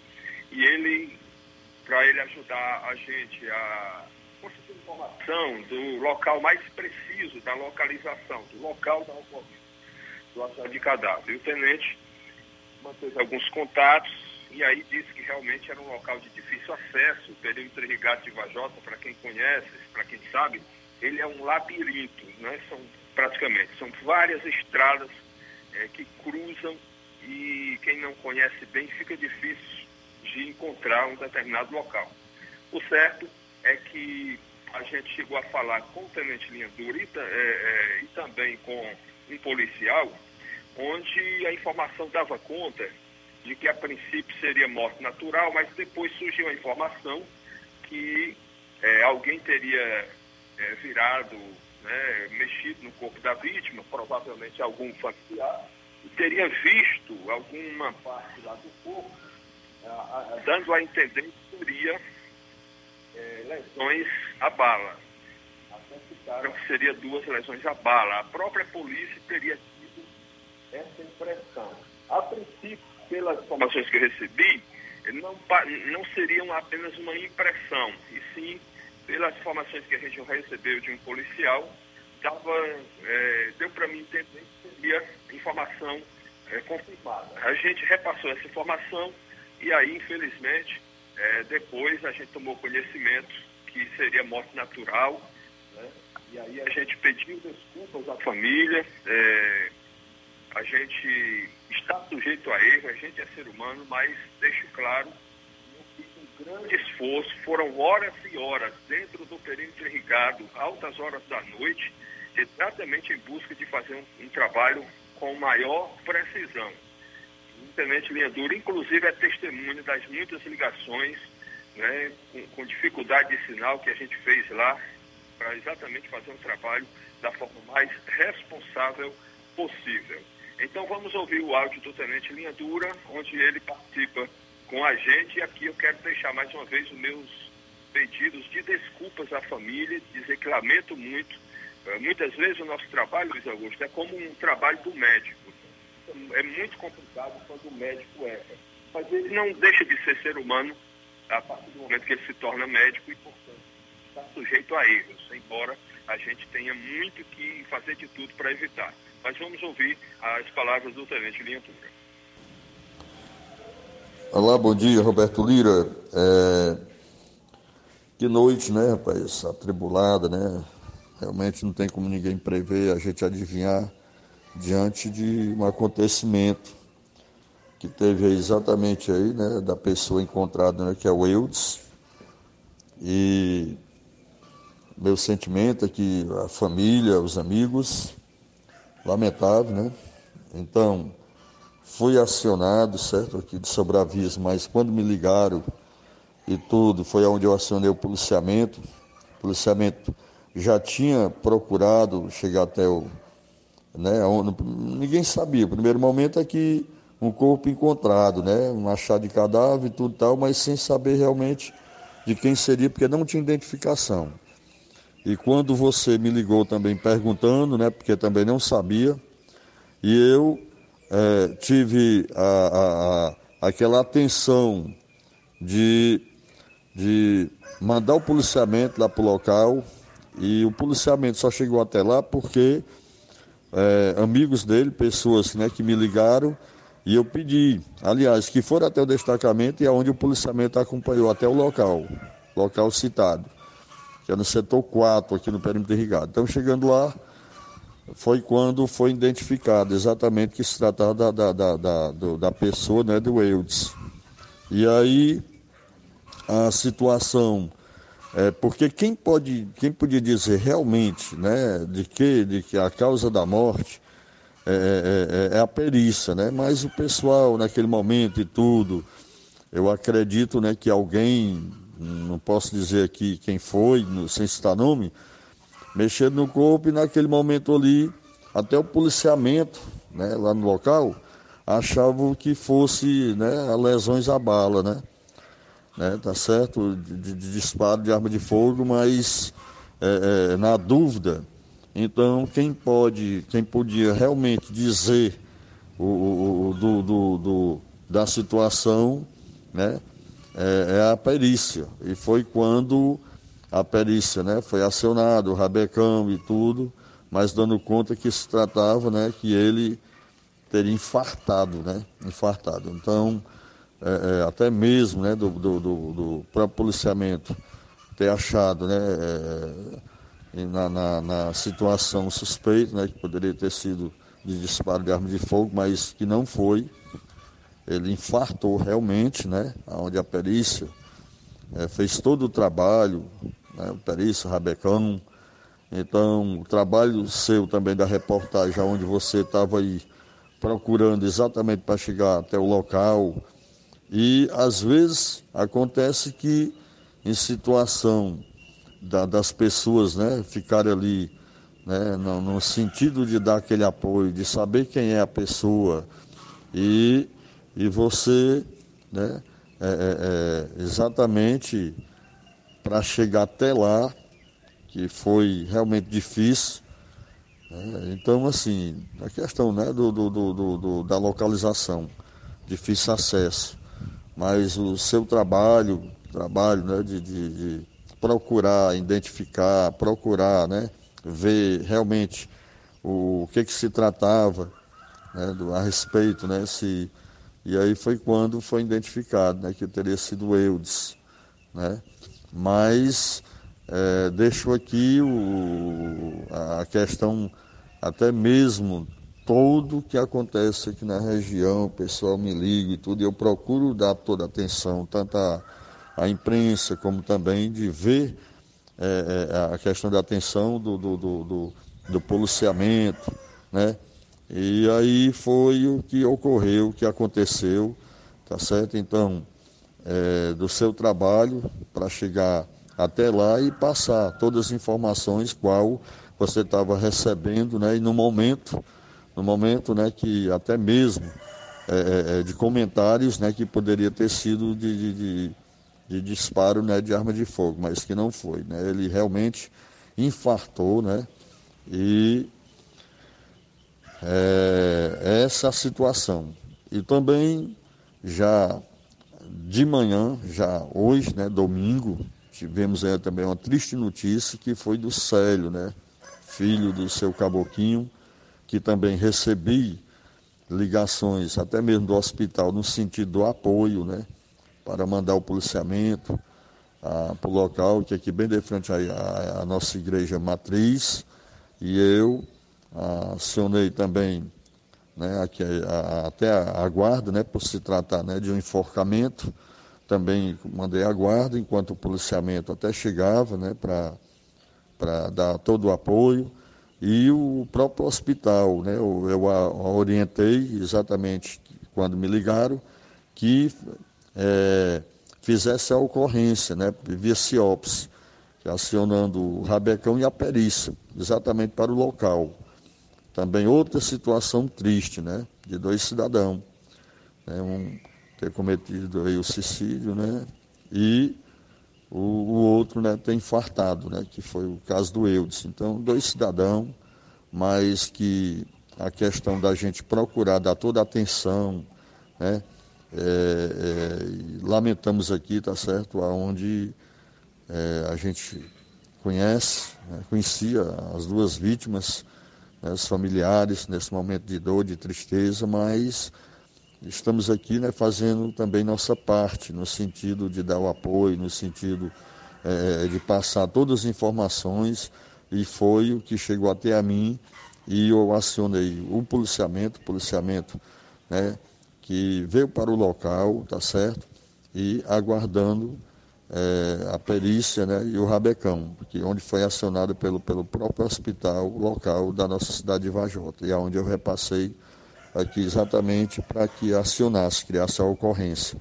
e ele, para ele ajudar a gente a informação do local mais preciso da localização, do local da ocorrência do acidente de cadáver. E o tenente manteve alguns contatos e aí disse que realmente era um local de difícil acesso. O perímetro irrigado de Vajota, para quem conhece, para quem sabe, ele é um labirinto, né? São praticamente, são várias estradas é, que cruzam e quem não conhece bem fica difícil de encontrar um determinado local. O certo é que a gente chegou a falar com o Tenente Linha Dura e, é, é, e também com um policial, onde a informação dava conta de que a princípio seria morte natural, mas depois surgiu a informação que é, alguém teria é, virado, né, mexido no corpo da vítima, provavelmente algum familiar, e teria visto alguma parte lá do corpo, a, a, dando a entender que seria lesões à bala. Até citaram que seria duas lesões à bala. A própria polícia teria tido essa impressão. A princípio, pelas informações que eu recebi, não, não seriam apenas uma impressão, e sim, pelas informações que a gente recebeu de um policial, dava, é, deu para mim entender que seria informação é, confirmada. A gente repassou essa informação e aí, infelizmente, é, depois a gente tomou conhecimento que seria morte natural, né? e aí a gente pediu desculpas à família, é, a gente está sujeito a erro, a gente é ser humano, mas deixo claro que um grande esforço, foram horas e horas dentro do perímetro irrigado, altas horas da noite, exatamente em busca de fazer um, um trabalho com maior precisão. O Tenente Linha Dura, inclusive, é testemunho das muitas ligações, né, com, com dificuldade de sinal que a gente fez lá, para exatamente fazer um trabalho da forma mais responsável possível. Então vamos ouvir o áudio do Tenente Linha Dura, onde ele participa com a gente. E aqui eu quero deixar mais uma vez os meus pedidos de desculpas à família, dizer que lamento muito. Eh, muitas vezes o nosso trabalho, Luiz Augusto, é como um trabalho do médico. É muito complicado quando o médico erra. Mas ele não deixa de ser ser humano a partir do momento que ele se torna médico e, portanto, está sujeito a erros, embora a gente tenha muito que fazer de tudo para evitar. Mas vamos ouvir as palavras do Tenente Linha Tura. Olá, bom dia, Roberto Lira. É... Que noite, né, rapaz? Atribulada, né? Realmente não tem como ninguém prever, a gente adivinhar diante de um acontecimento que teve exatamente aí, né, da pessoa encontrada, né, que é o Eudes. E meu sentimento é que a família, os amigos, lamentável, né? Então, fui acionado, certo, aqui de sobreaviso, mas quando me ligaram e tudo, foi onde eu acionei o policiamento. O policiamento já tinha procurado chegar até o. Né, ninguém sabia. O primeiro momento é que um corpo encontrado, né, um achado de cadáver e tudo tal, mas sem saber realmente de quem seria, porque não tinha identificação. E quando você me ligou também perguntando, né, porque também não sabia, e eu é, tive a, a, a, aquela atenção de, de mandar o policiamento lá para o local, e o policiamento só chegou até lá porque é, amigos dele, pessoas né, que me ligaram, e eu pedi, aliás, que foram até o destacamento e aonde o policiamento acompanhou até o local, local citado que é no setor 4, aqui no perímetro irrigado. Então, chegando lá, foi quando foi identificado exatamente que se tratava da, da, da, da, da pessoa, né, do Eudes. E aí, a situação, é, porque quem pode, quem podia dizer realmente, né, de que, de que a causa da morte é, é, é, a perícia, né, mas o pessoal naquele momento e tudo, eu acredito, né, que alguém não posso dizer aqui quem foi, sem citar nome, mexendo no corpo e naquele momento ali, até o policiamento, né, lá no local, achavam que fosse né, lesões à bala, né? Né tá certo? De, de disparo de arma de fogo, mas é, é, na dúvida, então quem pode, quem podia realmente dizer o, o, o do, do, do, da situação, né? é, é a perícia. E foi quando a perícia né, foi acionada, o rabecão e tudo, mas dando conta que se tratava né, que ele teria infartado, né? Infartado. Então, é, é, até mesmo né, do, do, do, do, próprio policiamento ter achado né, é, na, na, na, situação suspeita, né, que poderia ter sido de disparo de arma de fogo, mas que não foi. Ele infartou realmente, né, onde a perícia é, fez todo o trabalho, né, o perícia, Rabecão. Então, o trabalho seu também da reportagem, onde você estava aí procurando exatamente para chegar até o local. E às vezes acontece que em situação da, das pessoas né, ficarem ali né, no, no, sentido de dar aquele apoio, de saber quem é a pessoa e, e você né, é, é, é exatamente para chegar até lá, que foi realmente difícil. Né? Então, assim, a questão né, do, do, do, do, da localização, difícil acesso, mas o seu trabalho, trabalho né, de, de, de procurar identificar, procurar né, ver realmente o, que, que se tratava né, do, a respeito, né, se, e aí foi quando foi identificado né, que teria sido Eudes. Né? Mas é, deixo aqui o, a questão até mesmo todo que acontece aqui na região, o pessoal me liga e tudo, e eu procuro dar toda a atenção, tanto a imprensa como também de ver é, é, a questão da atenção do, do, do, do, do policiamento, né? E aí foi o que ocorreu, o que aconteceu, tá certo? Então, é, do seu trabalho para chegar até lá e passar todas as informações qual você estava recebendo, né? E no momento, no momento, né, que até mesmo é, é, de comentários, né, que poderia ter sido de, de, de, de, disparo, né, de arma de fogo, mas que não foi, né? Ele realmente infartou, né? E é, essa situação. E também já de manhã, já hoje, né, domingo, tivemos aí também uma triste notícia que foi do Célio, né, filho do seu caboquinho, que também recebi ligações até mesmo do hospital no sentido do apoio, né, para mandar o policiamento para o local, que é aqui bem de frente à nossa igreja matriz, e eu acionei também né, aqui, a, até a, a, guarda, né, por se tratar né, de um enforcamento, também mandei a guarda, enquanto o policiamento até chegava né, para dar todo o apoio, e o próprio hospital, né, eu, eu a, orientei exatamente quando me ligaram, que é, fizesse a ocorrência, né, via CIOPS, acionando o rabecão e a perícia, exatamente para o local. Também outra situação triste, né? De dois cidadãos. Né? Um ter cometido aí o suicídio, né? E o, o, outro né, ter infartado, né? Que foi o caso do Eudes. Então, dois cidadãos, mas que a questão da gente procurar dar toda a atenção, né? É, é, lamentamos aqui, tá certo, aonde é, a gente conhece, né, conhecia as duas vítimas, né, os familiares nesse momento de dor, de tristeza, mas estamos aqui né, fazendo também nossa parte, no sentido de dar o apoio, no sentido é, de passar todas as informações, e foi o que chegou até a mim, e eu acionei o policiamento, policiamento né, que veio para o local, tá certo? E aguardando é, a perícia né, e o rabecão, porque onde foi acionado pelo, pelo próprio hospital local da nossa cidade de Vajota, e aonde eu repassei aqui exatamente para que acionasse, criasse a ocorrência.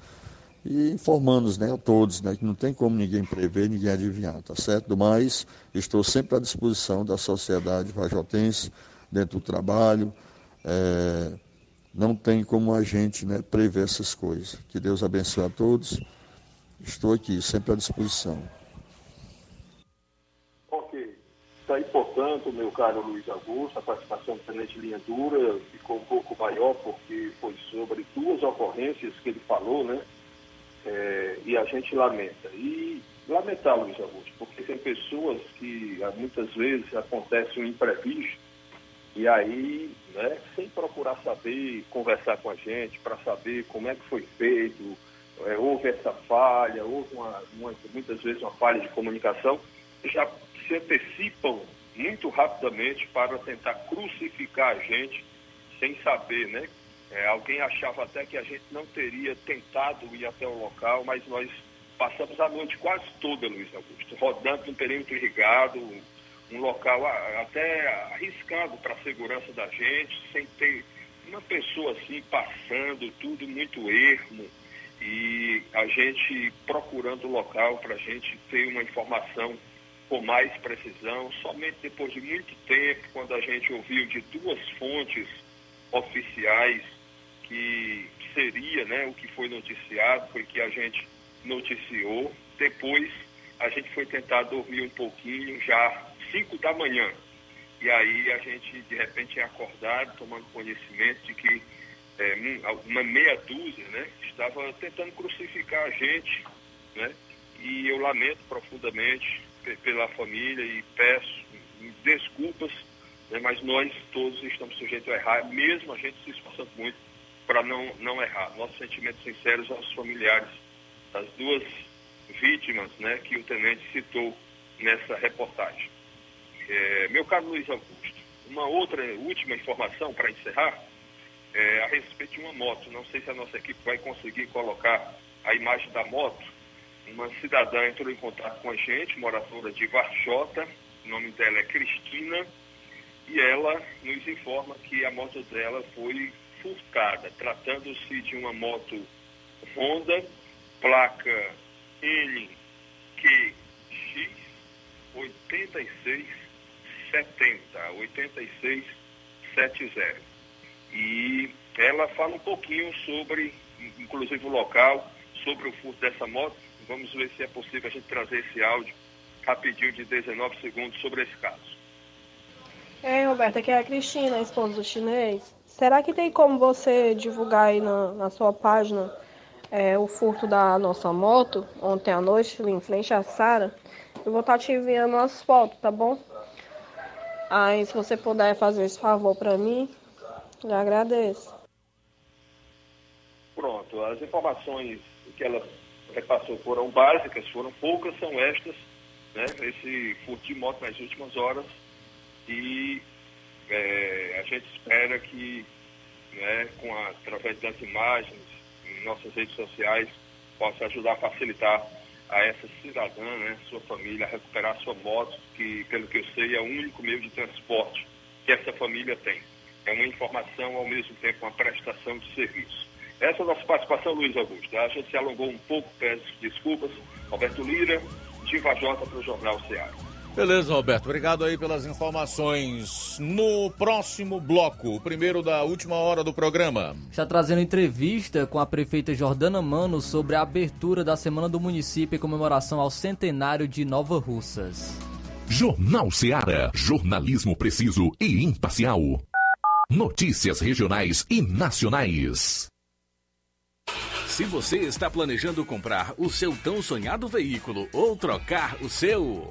E informando né, a todos né, que não tem como ninguém prever, ninguém adivinhar, tá certo? Mas estou sempre à disposição da sociedade vajotense, dentro do trabalho. É, não tem como a gente né, prever essas coisas. Que Deus abençoe a todos Estou aqui, sempre à disposição. Ok. Está aí, portanto, meu caro Luiz Augusto, a participação do Tenente Linha Dura ficou um pouco maior porque foi sobre duas ocorrências que ele falou, né? É, e a gente lamenta. E lamentar, Luiz Augusto, porque tem pessoas que muitas vezes acontece um imprevisto E aí, né, sem procurar saber, conversar com a gente para saber como é que foi feito, é, houve essa falha, houve uma, uma, muitas vezes uma falha de comunicação, já se antecipam muito rapidamente para tentar crucificar a gente sem saber, né? É, alguém achava até que a gente não teria tentado ir até o local, mas nós passamos a noite quase toda, Luiz Augusto, rodando no perímetro irrigado, um local até arriscado para a segurança da gente, sem ter uma pessoa assim passando, tudo muito ermo, e a gente procurando o local para a gente ter uma informação com mais precisão. Somente depois de muito tempo, quando a gente ouviu de duas fontes oficiais que seria né, o que foi noticiado, foi que a gente noticiou. Depois a gente foi tentar dormir um pouquinho, já 5 da manhã. E aí a gente, de repente, é acordado, tomando conhecimento de que é, uma meia dúzia né, estava tentando crucificar a gente. Né? E eu lamento profundamente pela família e peço desculpas, né, mas nós todos estamos sujeitos a errar, mesmo a gente se esforçando muito para não, não errar. Nossos sentimentos sinceros aos familiares das duas vítimas né, que o tenente citou nessa reportagem. É, meu caro Luiz Augusto, uma outra última informação para encerrar é, a respeito de uma moto. Não sei se a nossa equipe vai conseguir colocar a imagem da moto. Uma cidadã entrou em contato com a gente, moradora de Varjota, o nome dela é Cristina, e ela nos informa que a moto dela foi furtada, tratando-se de uma moto Honda, placa NQX 8670, 8670. E ela fala um pouquinho sobre, inclusive o local, sobre o furto dessa moto. Vamos ver se é possível a gente trazer esse áudio rapidinho de 19 segundos sobre esse caso. Ei, Roberta, aqui é a Cristina, a esposa do chinês. Será que tem como você divulgar aí na, na sua página é, o furto da nossa moto ontem à noite, em frente à Sara? Eu vou estar te enviando as fotos, tá bom? Aí, se você puder fazer esse favor para mim, eu agradeço. Pronto, as informações que ela repassou foram básicas, foram poucas, são estas, né? Esse furto de moto nas últimas horas e é, a gente espera que, né, com a, através das imagens em nossas redes sociais, possa ajudar a facilitar a essa cidadã, né, sua família, a recuperar sua moto, que, pelo que eu sei, é o único meio de transporte que essa família tem. É uma informação, ao mesmo tempo, uma prestação de serviço. Essa é a nossa participação, Luiz Augusto. A gente se alongou um pouco, peço desculpas. Roberto Lira, Diva Jota para o Jornal Ceará. Beleza, Roberto. Obrigado aí pelas informações. No próximo bloco, o primeiro da última hora do programa. Está trazendo entrevista com a prefeita Jordana Mano sobre a abertura da Semana do Município em comemoração ao centenário de Nova Russas. Jornal Ceará. Jornalismo preciso e imparcial. Notícias regionais e nacionais. Se você está planejando comprar o seu tão sonhado veículo ou trocar o seu.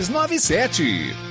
62 3297.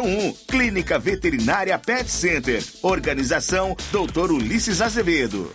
88981658401. Clínica Veterinária Pet Center. Organização Dr. Ulisses Azevedo.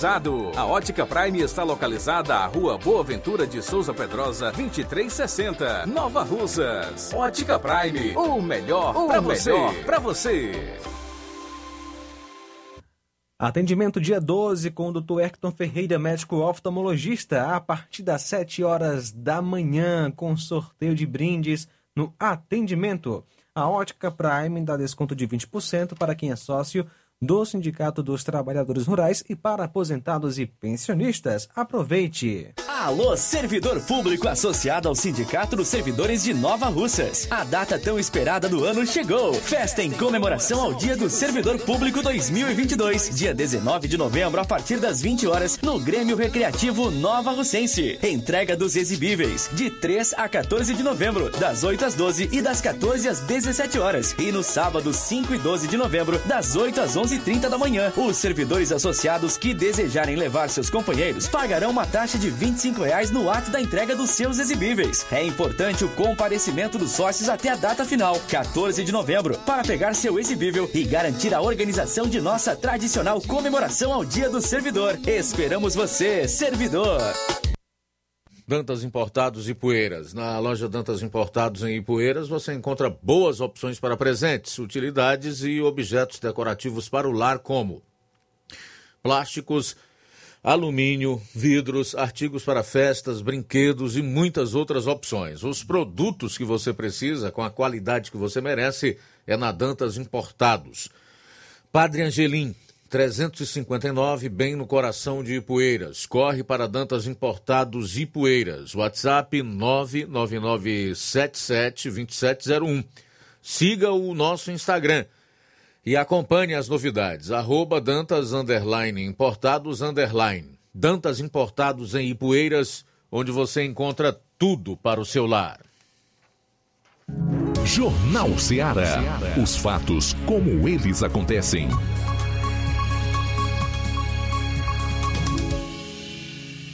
A Ótica Prime está localizada à Rua Boa Ventura de Souza Pedrosa, 2360, Nova Russas. Ótica Prime, o melhor para você. Pra você. Atendimento dia 12 com o Dr. Hector Ferreira, médico oftalmologista, a partir das 7 horas da manhã, com sorteio de brindes no atendimento. A Ótica Prime dá desconto de 20% para quem é sócio do Sindicato dos Trabalhadores Rurais e para aposentados e pensionistas. Aproveite! Alô, servidor público associado ao Sindicato dos Servidores de Nova Russas. A data tão esperada do ano chegou. Festa em comemoração ao Dia do Servidor Público 2022, dia 19 de novembro, a partir das 20 horas, no Grêmio Recreativo Nova Russense. Entrega dos exibíveis, de 3 a 14 de novembro, das 8 às 12 e das 14 às 17 horas. E no sábado, 5 e 12 de novembro, das 8 às 11h30 da manhã. Os servidores associados que desejarem levar seus companheiros pagarão uma taxa de 25 reais no ato da entrega dos seus exibíveis. É importante o comparecimento dos sócios até a data final, 14 de novembro, para pegar seu exibível e garantir a organização de nossa tradicional comemoração ao Dia do Servidor. Esperamos você, servidor! Dantas Importados e Poeiras. Na loja Dantas Importados em Ipueiras você encontra boas opções para presentes, utilidades e objetos decorativos para o lar, como plásticos, alumínio, vidros, artigos para festas, brinquedos e muitas outras opções. Os produtos que você precisa, com a qualidade que você merece, é na Dantas Importados. Padre Angelim, 359, bem no coração de Ipueiras. Corre para Dantas Importados Ipueiras. WhatsApp 999772701. Siga o nosso Instagram e acompanhe as novidades. Arroba Dantas Underline Importados Underline. Dantas Importados em Ipueiras, onde você encontra tudo para o seu lar. Jornal Ceará. Os fatos como eles acontecem.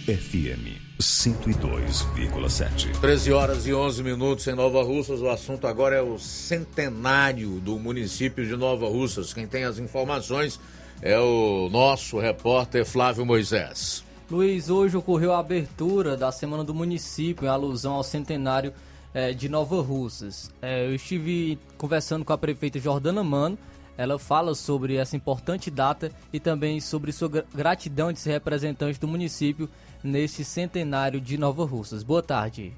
FM 102,7. 13 horas e 11 minutos em Nova Russas. O assunto agora é o centenário do município de Nova Russas. Quem tem as informações é o nosso repórter Flávio Moisés. Luiz, hoje ocorreu a abertura da Semana do Município em alusão ao centenário eh, de Nova Russas. Eh, eu estive conversando com a prefeita Jordana Mano. Ela fala sobre essa importante data e também sobre sua gra- gratidão de ser representante do município neste centenário de Nova Russas. Boa tarde.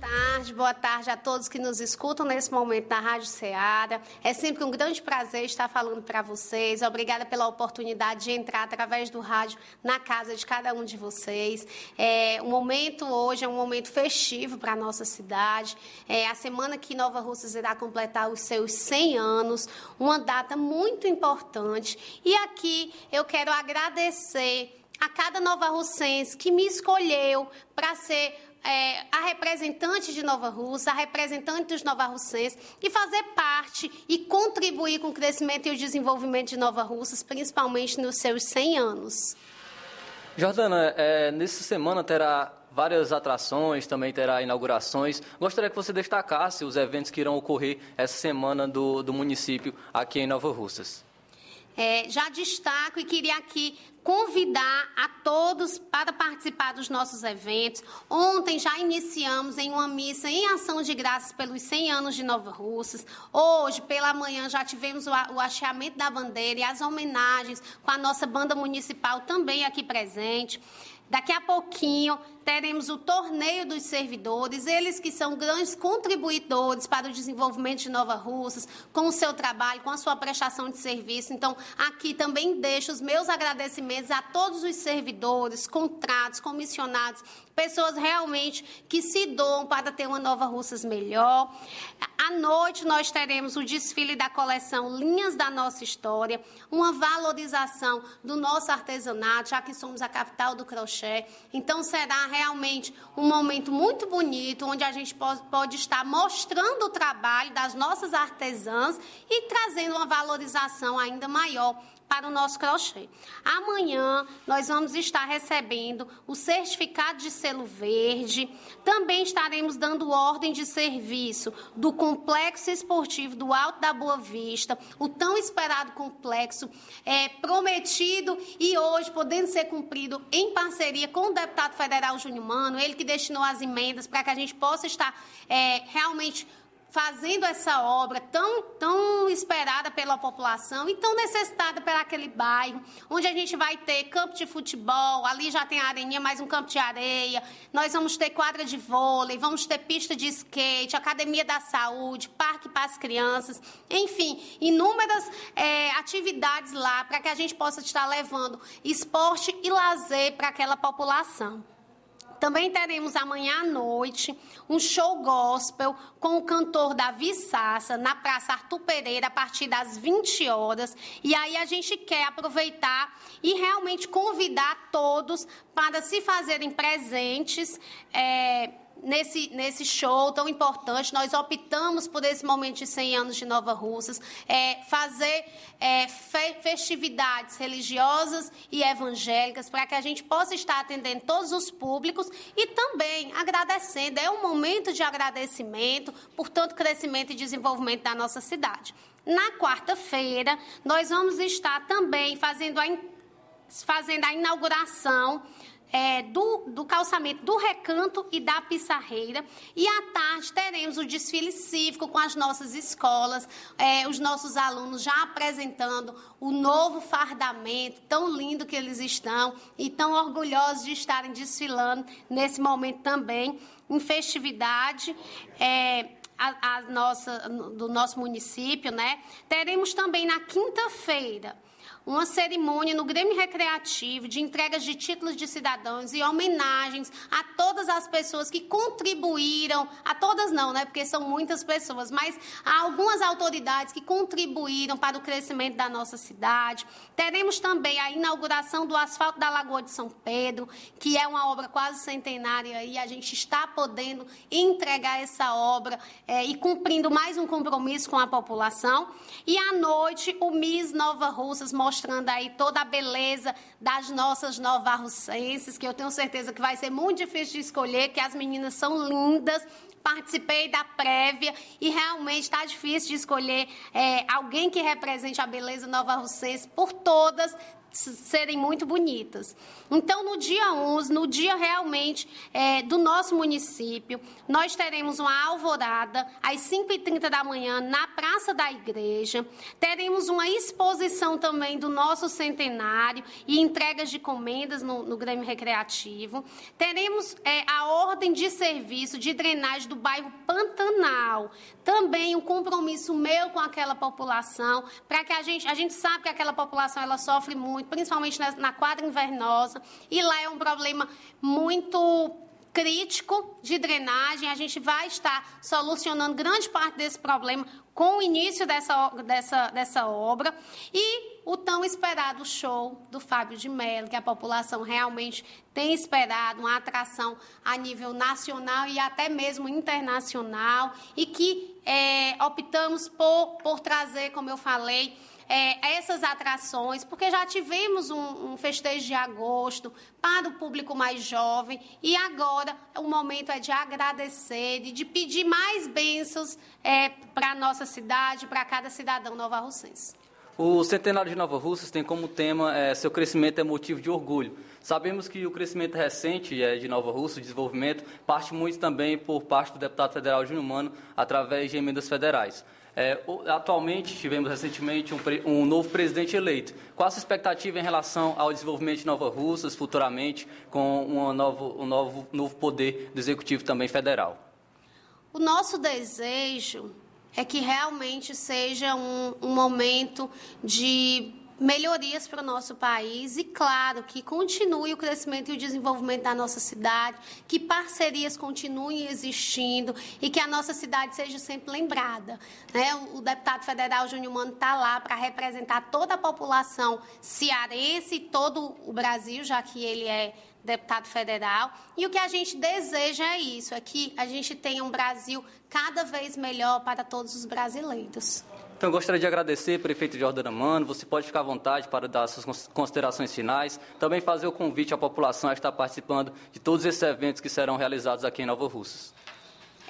Boa tarde, boa tarde a todos que nos escutam nesse momento na Rádio Ceará. É sempre um grande prazer estar falando para vocês. Obrigada pela oportunidade de entrar através do rádio na casa de cada um de vocês. É, o momento hoje é um momento festivo para a nossa cidade. É a semana que Nova Russas irá completar os seus 100 anos, uma data muito importante. E aqui eu quero agradecer a cada nova russense que me escolheu para ser é, a representante de Nova Russa, a representante dos Nova Russenses e fazer parte e contribuir com o crescimento e o desenvolvimento de Nova Russas, principalmente nos seus 100 anos. Jordana, eh, nessa semana terá várias atrações, também terá inaugurações. Gostaria que você destacasse os eventos que irão ocorrer essa semana do, do município aqui em Nova Russas. É, já destaco e queria aqui convidar a todos para participar dos nossos eventos. Ontem já iniciamos em uma missa em ação de graças pelos 100 anos de Nova Russas. Hoje, pela manhã, já tivemos o o hasteamento da bandeira e as homenagens com a nossa banda municipal também aqui presente. Daqui a pouquinho teremos o torneio dos servidores, eles que são grandes contribuidores para o desenvolvimento de Nova Russas, com o seu trabalho, com a sua prestação de serviço. Então, aqui também deixo os meus agradecimentos a todos os servidores, contratos, comissionados, pessoas realmente que se doam para ter uma Nova Russas melhor. À noite nós teremos o desfile da coleção Linhas da Nossa História, uma valorização do nosso artesanato, já que somos a capital do crochê. Então será realmente um momento muito bonito, onde a gente pode, estar mostrando o trabalho das nossas artesãs e trazendo uma valorização ainda maior para o nosso crochê. Amanhã nós vamos estar recebendo o certificado de selo verde. Também estaremos dando ordem de serviço do Complexo Esportivo do Alto da Boa Vista, o tão esperado complexo é, prometido e hoje podendo ser cumprido em parceria com o deputado federal Júnior Mano, ele que destinou as emendas para que a gente possa estar é, realmente fazendo essa obra tão, tão esperada pela população e tão necessitada por aquele bairro, onde a gente vai ter campo de futebol, ali já tem areninha, mais um campo de areia, nós vamos ter quadra de vôlei, vamos ter pista de skate, academia da saúde, parque para as crianças, enfim, inúmeras é, atividades lá para que a gente possa estar levando esporte e lazer para aquela população. Também teremos amanhã à noite um show gospel com o cantor Davi Sassa na Praça Arthur Pereira a partir das 20 horas. E aí a gente quer aproveitar e realmente convidar todos para se fazerem presentes. é, Nesse, nesse show tão importante, nós optamos por esse momento de 100 anos de Nova Russas, é, fazer é, fe- festividades religiosas e evangélicas para que a gente possa estar atendendo todos os públicos e também agradecendo. É um momento de agradecimento por tanto crescimento e desenvolvimento da nossa cidade. Na quarta-feira, nós vamos estar também fazendo a, fazendo a inauguração é, do, do calçamento do recanto e da pissarreira. E à tarde teremos o desfile cívico com as nossas escolas, é, os nossos alunos já apresentando o novo fardamento, tão lindo que eles estão e tão orgulhosos de estarem desfilando nesse momento também, em festividade. é, a, a nossa, do nosso município, né? Teremos também na quinta-feira uma cerimônia no Grêmio Recreativo de entregas de títulos de cidadãos e homenagens a todas as pessoas que contribuíram, a todas não, né? Porque são muitas pessoas, mas a algumas autoridades que contribuíram para o crescimento da nossa cidade. Teremos também a inauguração do asfalto da Lagoa de São Pedro, que é uma obra quase centenária e a gente está podendo entregar essa obra eh, e cumprindo mais um compromisso com a população. E à noite, o Miss Nova Russas mostrando aí toda a beleza das nossas novarrussenses, que eu tenho certeza que vai ser muito difícil de escolher, que as meninas são lindas. Participei da prévia e realmente está difícil de escolher é, alguém que represente a beleza nova-russense por todas serem muito bonitas. Então, no dia 11, no dia realmente é, do nosso município, nós teremos uma alvorada às 5h30 da manhã na Praça da Igreja. Teremos uma exposição também do nosso centenário e entregas de comendas no, no Grêmio Recreativo. Teremos é, a ordem de serviço de drenagem do bairro Pantanal. Também um compromisso meu com aquela população, para que a gente, a gente sabe que aquela população ela sofre muito, principalmente na, quadra invernosa, e lá é um problema muito crítico de drenagem. A gente vai estar solucionando grande parte desse problema com o início dessa, dessa, dessa obra. E o tão esperado show do Fábio de Mello, que a população realmente tem esperado, uma atração a nível nacional e até mesmo internacional, e que eh, optamos por, por trazer, como eu falei, é, essas atrações, porque já tivemos um, um festejo de agosto para o público mais jovem e agora o momento é de agradecer e de pedir mais bênçãos é, para a nossa cidade, para cada cidadão nova-russense. O Centenário de Nova Russas tem como tema é, seu crescimento é motivo de orgulho. Sabemos que o crescimento recente é, de Nova Russa, o desenvolvimento, parte muito também por parte do deputado federal Júnior Mano, através de emendas federais. É, atualmente, tivemos recentemente um, um, novo presidente eleito. Qual a sua expectativa em relação ao desenvolvimento de Nova Russas futuramente, com um novo, um novo, novo poder do Executivo também federal? O nosso desejo é que realmente seja um, um momento de melhorias para o nosso país e, claro, que continue o crescimento e o desenvolvimento da nossa cidade, que parcerias continuem existindo e que a nossa cidade seja sempre lembrada. Né? O, deputado federal Júnior Mano está lá para representar toda a população cearense e todo o Brasil, já que ele é deputado federal. E o que a gente deseja é isso, é que a gente tenha um Brasil cada vez melhor para todos os brasileiros. Então, gostaria de agradecer, prefeito Jordana Mano. Você pode ficar à vontade para dar suas considerações finais. Também fazer o convite à população a estar participando de todos esses eventos que serão realizados aqui em Nova Russas.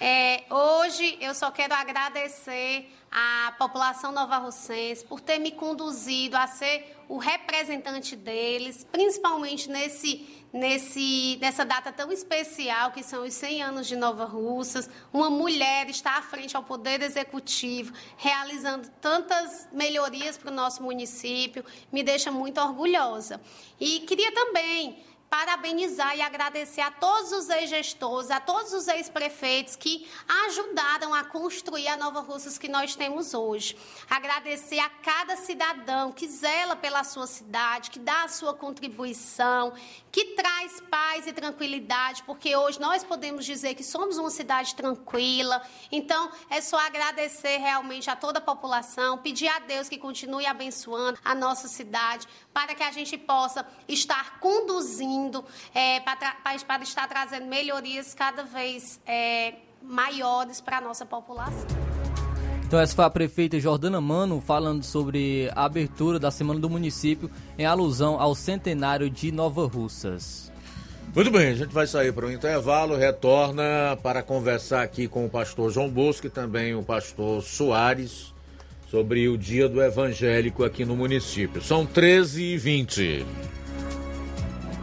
É, hoje eu só quero agradecer à população nova-russense por ter me conduzido a ser o representante deles, principalmente nesse nesse, nessa data tão especial que são os 100 anos de Nova Russas. Uma mulher está à frente ao Poder Executivo, realizando tantas melhorias para o nosso município, me deixa muito orgulhosa. E queria também parabenizar e agradecer a todos os ex-gestores, a todos os ex-prefeitos que ajudaram a construir a Nova Russas que nós temos hoje. Agradecer a cada cidadão que zela pela sua cidade, que dá a sua contribuição, que traz paz e tranquilidade, porque hoje nós podemos dizer que somos uma cidade tranquila. Então, é só agradecer realmente a toda a população, pedir a Deus que continue abençoando a nossa cidade, para que a gente possa estar conduzindo, é, para, para, estar trazendo melhorias cada vez é, maiores para a nossa população. Então essa foi a prefeita Jordana Mano falando sobre a abertura da Semana do Município em alusão ao centenário de Nova Russas. Muito bem, a gente vai sair para o intervalo, retorna para conversar aqui com o pastor João Bosco e também o pastor Soares sobre o dia do evangélico aqui no município. São 13 e 20.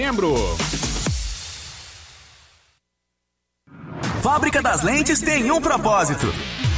novembro. Fábrica das Lentes tem um propósito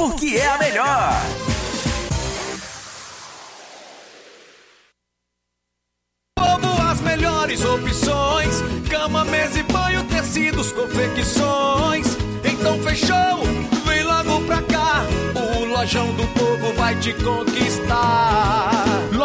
porque é a melhor. Povo, as melhores opções: cama, mesa e banho, tecidos, confecções. Então fechou, vem logo pra cá. O Lojão do Povo vai te conquistar.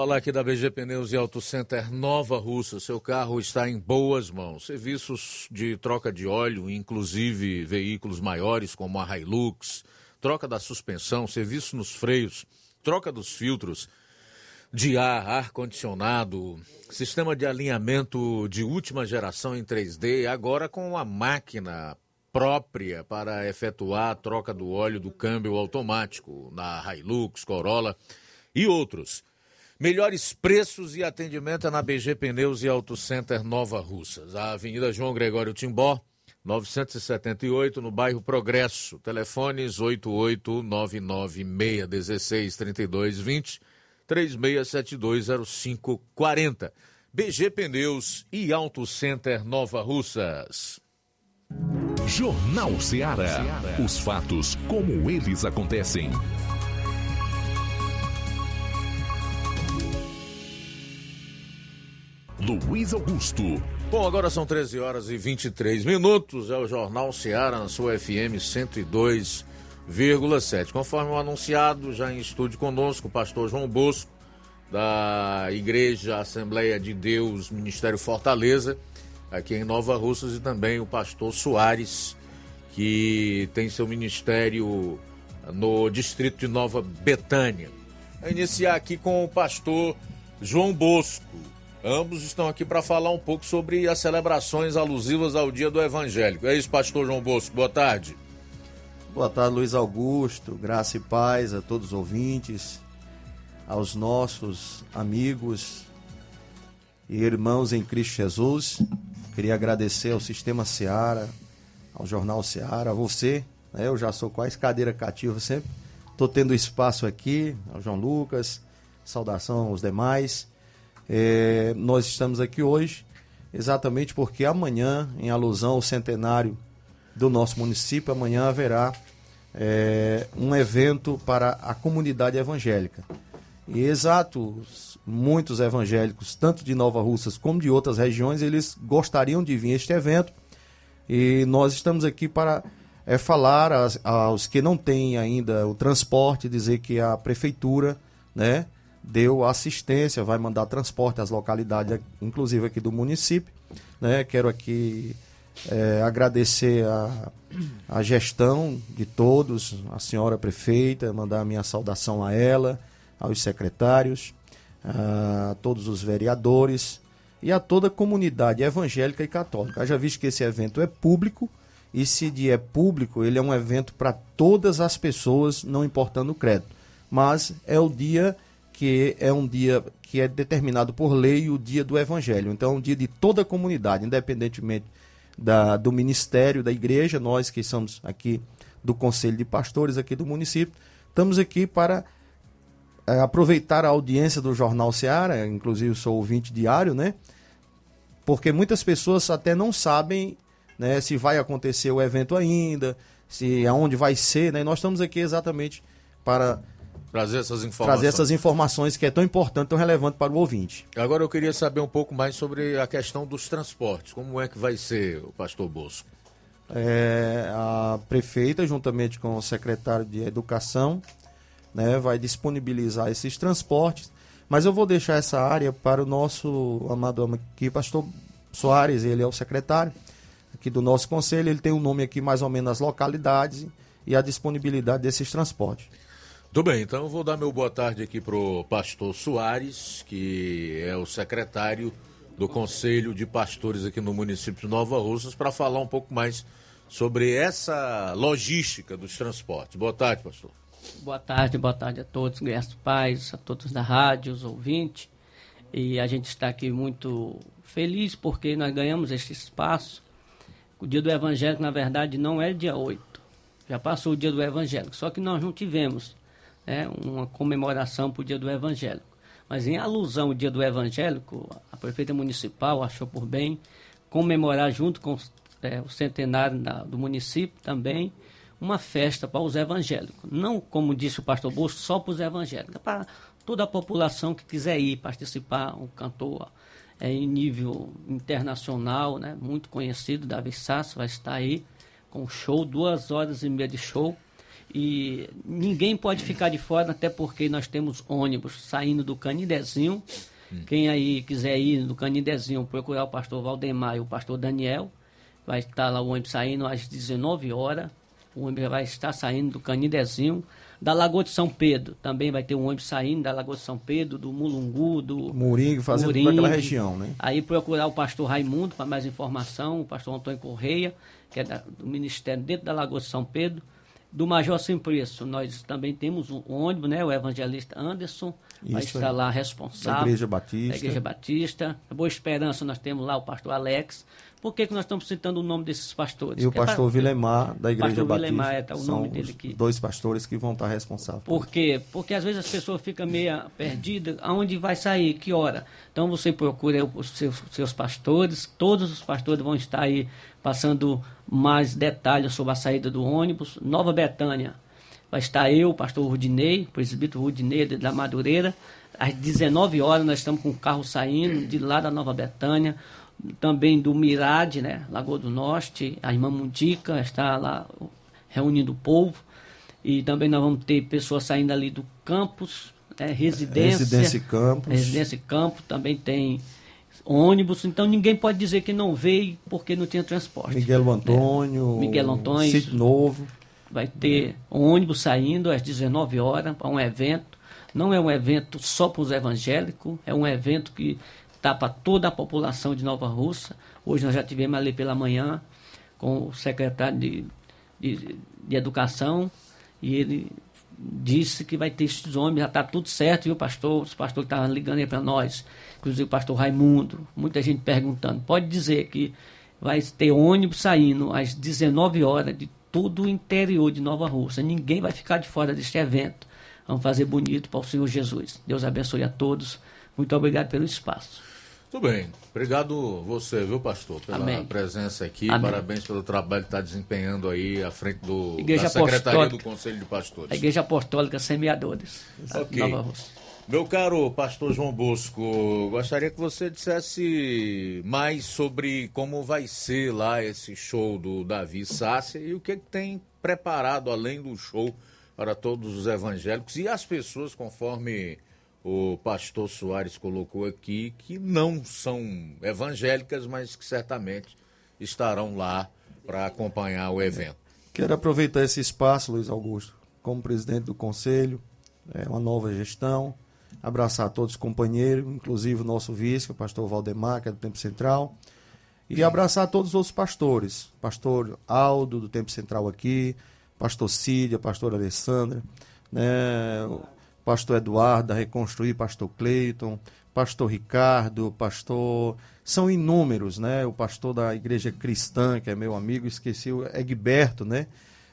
Falar aqui da BG Pneus e Auto Center Nova Russa. Seu carro está em boas mãos. Serviços de troca de óleo, inclusive veículos maiores como a Hilux, troca da suspensão, serviço nos freios, troca dos filtros de ar, ar-condicionado, sistema de alinhamento de última geração em 3D, agora com a máquina própria para efetuar a troca do óleo do câmbio automático na Hilux, Corolla e outros. Melhores preços e atendimento é na BG Pneus e Auto Center Nova Russas. A Avenida João Gregório Timbó, 978, no bairro Progresso. Telefones 88996163220, 36720540. BG Pneus e Auto Center Nova Russas. Jornal Ceará. Os fatos como eles acontecem. Luiz Augusto. Bom, agora são 13 horas e 23 minutos. É o Jornal Ceará na sua FM 102,7. Conforme o anunciado, já em estúdio conosco, o pastor João Bosco, da Igreja Assembleia de Deus, Ministério Fortaleza, aqui em Nova Russas, e também o pastor Soares, que tem seu ministério no distrito de Nova Betânia. Vou iniciar aqui com o pastor João Bosco. Ambos estão aqui para falar um pouco sobre as celebrações alusivas ao Dia do Evangélico. É isso, pastor João Bosco. Boa tarde. Boa tarde, Luiz Augusto. Graça e paz a todos os ouvintes, aos nossos amigos e irmãos em Cristo Jesus. Queria agradecer ao Sistema Seara, ao Jornal Seara, a você. Né? Eu já sou quase cadeira cativa sempre. Estou tendo espaço aqui, ao João Lucas, saudação aos demais. É, nós estamos aqui hoje exatamente porque amanhã, em alusão ao centenário do nosso município, amanhã haverá é, um evento para a comunidade evangélica. E exatos, muitos evangélicos, tanto de Nova Russas como de outras regiões, eles gostariam de vir a este evento. E nós estamos aqui para é, falar aos, aos que não têm ainda o transporte, dizer que a prefeitura, né, deu assistência, vai mandar transporte às localidades, inclusive aqui do município. Né? Quero aqui é, agradecer a, a gestão de todos, a senhora prefeita, mandar a minha saudação a ela, aos secretários, a todos os vereadores e a toda a comunidade evangélica e católica. Já visto que esse evento é público e se de é público, ele é um evento para todas as pessoas, não importando o crédito. Mas é o dia que é um dia que é determinado por lei o dia do Evangelho. Então, é um dia de toda a comunidade, independentemente da, do ministério, da igreja, nós que somos aqui do Conselho de Pastores aqui do município, estamos aqui para é, aproveitar a audiência do Jornal Seara, inclusive sou ouvinte diário, né? Porque muitas pessoas até não sabem né, se vai acontecer o evento ainda, se aonde vai ser, né? Nós estamos aqui exatamente para Trazer essas informações. Trazer essas informações que é tão importante, tão relevante para o ouvinte. Agora eu queria saber um pouco mais sobre a questão dos transportes. Como é que vai ser, o pastor Bosco? É, a prefeita, juntamente com o secretário de Educação, né, vai disponibilizar esses transportes. Mas eu vou deixar essa área para o nosso amado aqui, pastor Soares, ele é o secretário aqui do nosso conselho, ele tem o um nome aqui mais ou menos as localidades e a disponibilidade desses transportes. Tudo bem, então vou dar meu boa tarde aqui para o pastor Soares, que é o secretário do Conselho de Pastores aqui no município de Nova Russas, para falar um pouco mais sobre essa logística dos transportes. Boa tarde, pastor. Boa tarde, boa tarde a todos, graças pais, a todos da rádio, os ouvintes. E a gente está aqui muito feliz porque nós ganhamos este espaço. O dia do Evangelho, na verdade, não é dia 8. Já passou o dia do Evangelho, só que nós não tivemos né, uma comemoração para o dia do evangélico. Mas em alusão ao dia do evangélico, a prefeita municipal achou por bem comemorar junto com é, o centenário da, do município também uma festa para os evangélicos. Não, como disse o pastor Bolso, só para os evangélicos, é para toda a população que quiser ir participar, um cantor é, em nível internacional, né, muito conhecido, Davi Sasso, vai estar aí com show, duas horas e meia de show e ninguém pode ficar de fora, até porque nós temos ônibus saindo do Canidezinho. Hum. Quem aí quiser ir no Canidezinho, procurar o pastor Valdemar e o pastor Daniel, vai estar lá o ônibus saindo às 19 horas. O ônibus vai estar saindo do Canidezinho, da Lagoa de São Pedro. Também vai ter um ônibus saindo da Lagoa de São Pedro, do Mulungu, do Moringue, fazendo por aquela região, né? Aí procurar o pastor Raimundo para mais informação, o pastor Antônio Correia, que é da, do Ministério dentro da Lagoa de São Pedro. Do Major Simplício, nós também temos um ônibus, né? O evangelista Anderson vai Isso estar aí. lá responsável. Da Igreja Batista. Da Igreja Batista. Boa Esperança, nós temos lá o pastor Alex. Por que, que nós estamos citando o nome desses pastores? E o é pastor pra- Vilemar, da Igreja Pastor Batista. Vilemar, é, tá o São nome dele aqui. dois pastores que vão estar responsáveis. Por quê? Porque às vezes as pessoas ficam meio perdidas. Aonde vai sair? Que hora? Então você procura os seus, seus pastores. Todos os pastores vão estar aí passando mais detalhes sobre a saída do ônibus. Nova Betânia. Vai estar eu, o pastor Rudinei, presbítero Rudinei da Madureira. Às 19 horas nós estamos com o carro saindo de lá da Nova Betânia. Também do Mirade, né? Lagoa do Norte. A irmã Mundica está lá reunindo o povo. E também nós vamos ter pessoas saindo ali do campus, né, residência. Residência e campus. Residência e campo, também tem ônibus. Então ninguém pode dizer que não veio porque não tinha transporte. Miguel Antônio. Miguel Antônio. Sítio Novo. Vai ter ônibus saindo às 19 horas para um evento. Não é um evento só para os evangélicos, é um evento que está para toda a população de Nova Russa. Hoje nós já tivemos ali pela manhã com o secretário de, de, de Educação e ele disse que vai ter esses homens, já está tudo certo, viu, pastor? Os pastores estavam ligando aí para nós, inclusive o pastor Raimundo, muita gente perguntando. Pode dizer que vai ter ônibus saindo às 19 horas de todo o interior de Nova Rússia. Ninguém vai ficar de fora deste evento. Vamos fazer bonito para o Senhor Jesus. Deus abençoe a todos. Muito obrigado pelo espaço. Tudo bem. Obrigado você, viu, pastor, pela Amém. Amém. presença aqui. Parabéns pelo trabalho que está desempenhando aí à frente do, Igreja da Secretaria do. Conselho de Pastores. A Igreja Apostólica Semeadores. da Ok. Nova Rússia. Meu caro pastor João Bosco, gostaria que você dissesse mais sobre como vai ser lá esse show do Davi Sácia e o que, que tem preparado além do show para todos os evangélicos e as pessoas, conforme o pastor Soares colocou aqui, que não são evangélicas, mas que certamente estarão lá para acompanhar o evento. Quero aproveitar esse espaço, Luiz Augusto, como presidente do conselho, é uma nova gestão, abraçar todos os companheiros, inclusive o nosso vice, o pastor Valdemar, que é do Tempo Central, e abraçar todos os outros pastores, pastor Aldo, do Tempo Central aqui, pastor Cília, pastor Alessandra, né, pastor Eduardo, da Reconstruir, pastor Cleiton, pastor Ricardo, pastor... São inúmeros, né? O pastor da Igreja Cristã, que é meu amigo, esqueci o Egberto, né?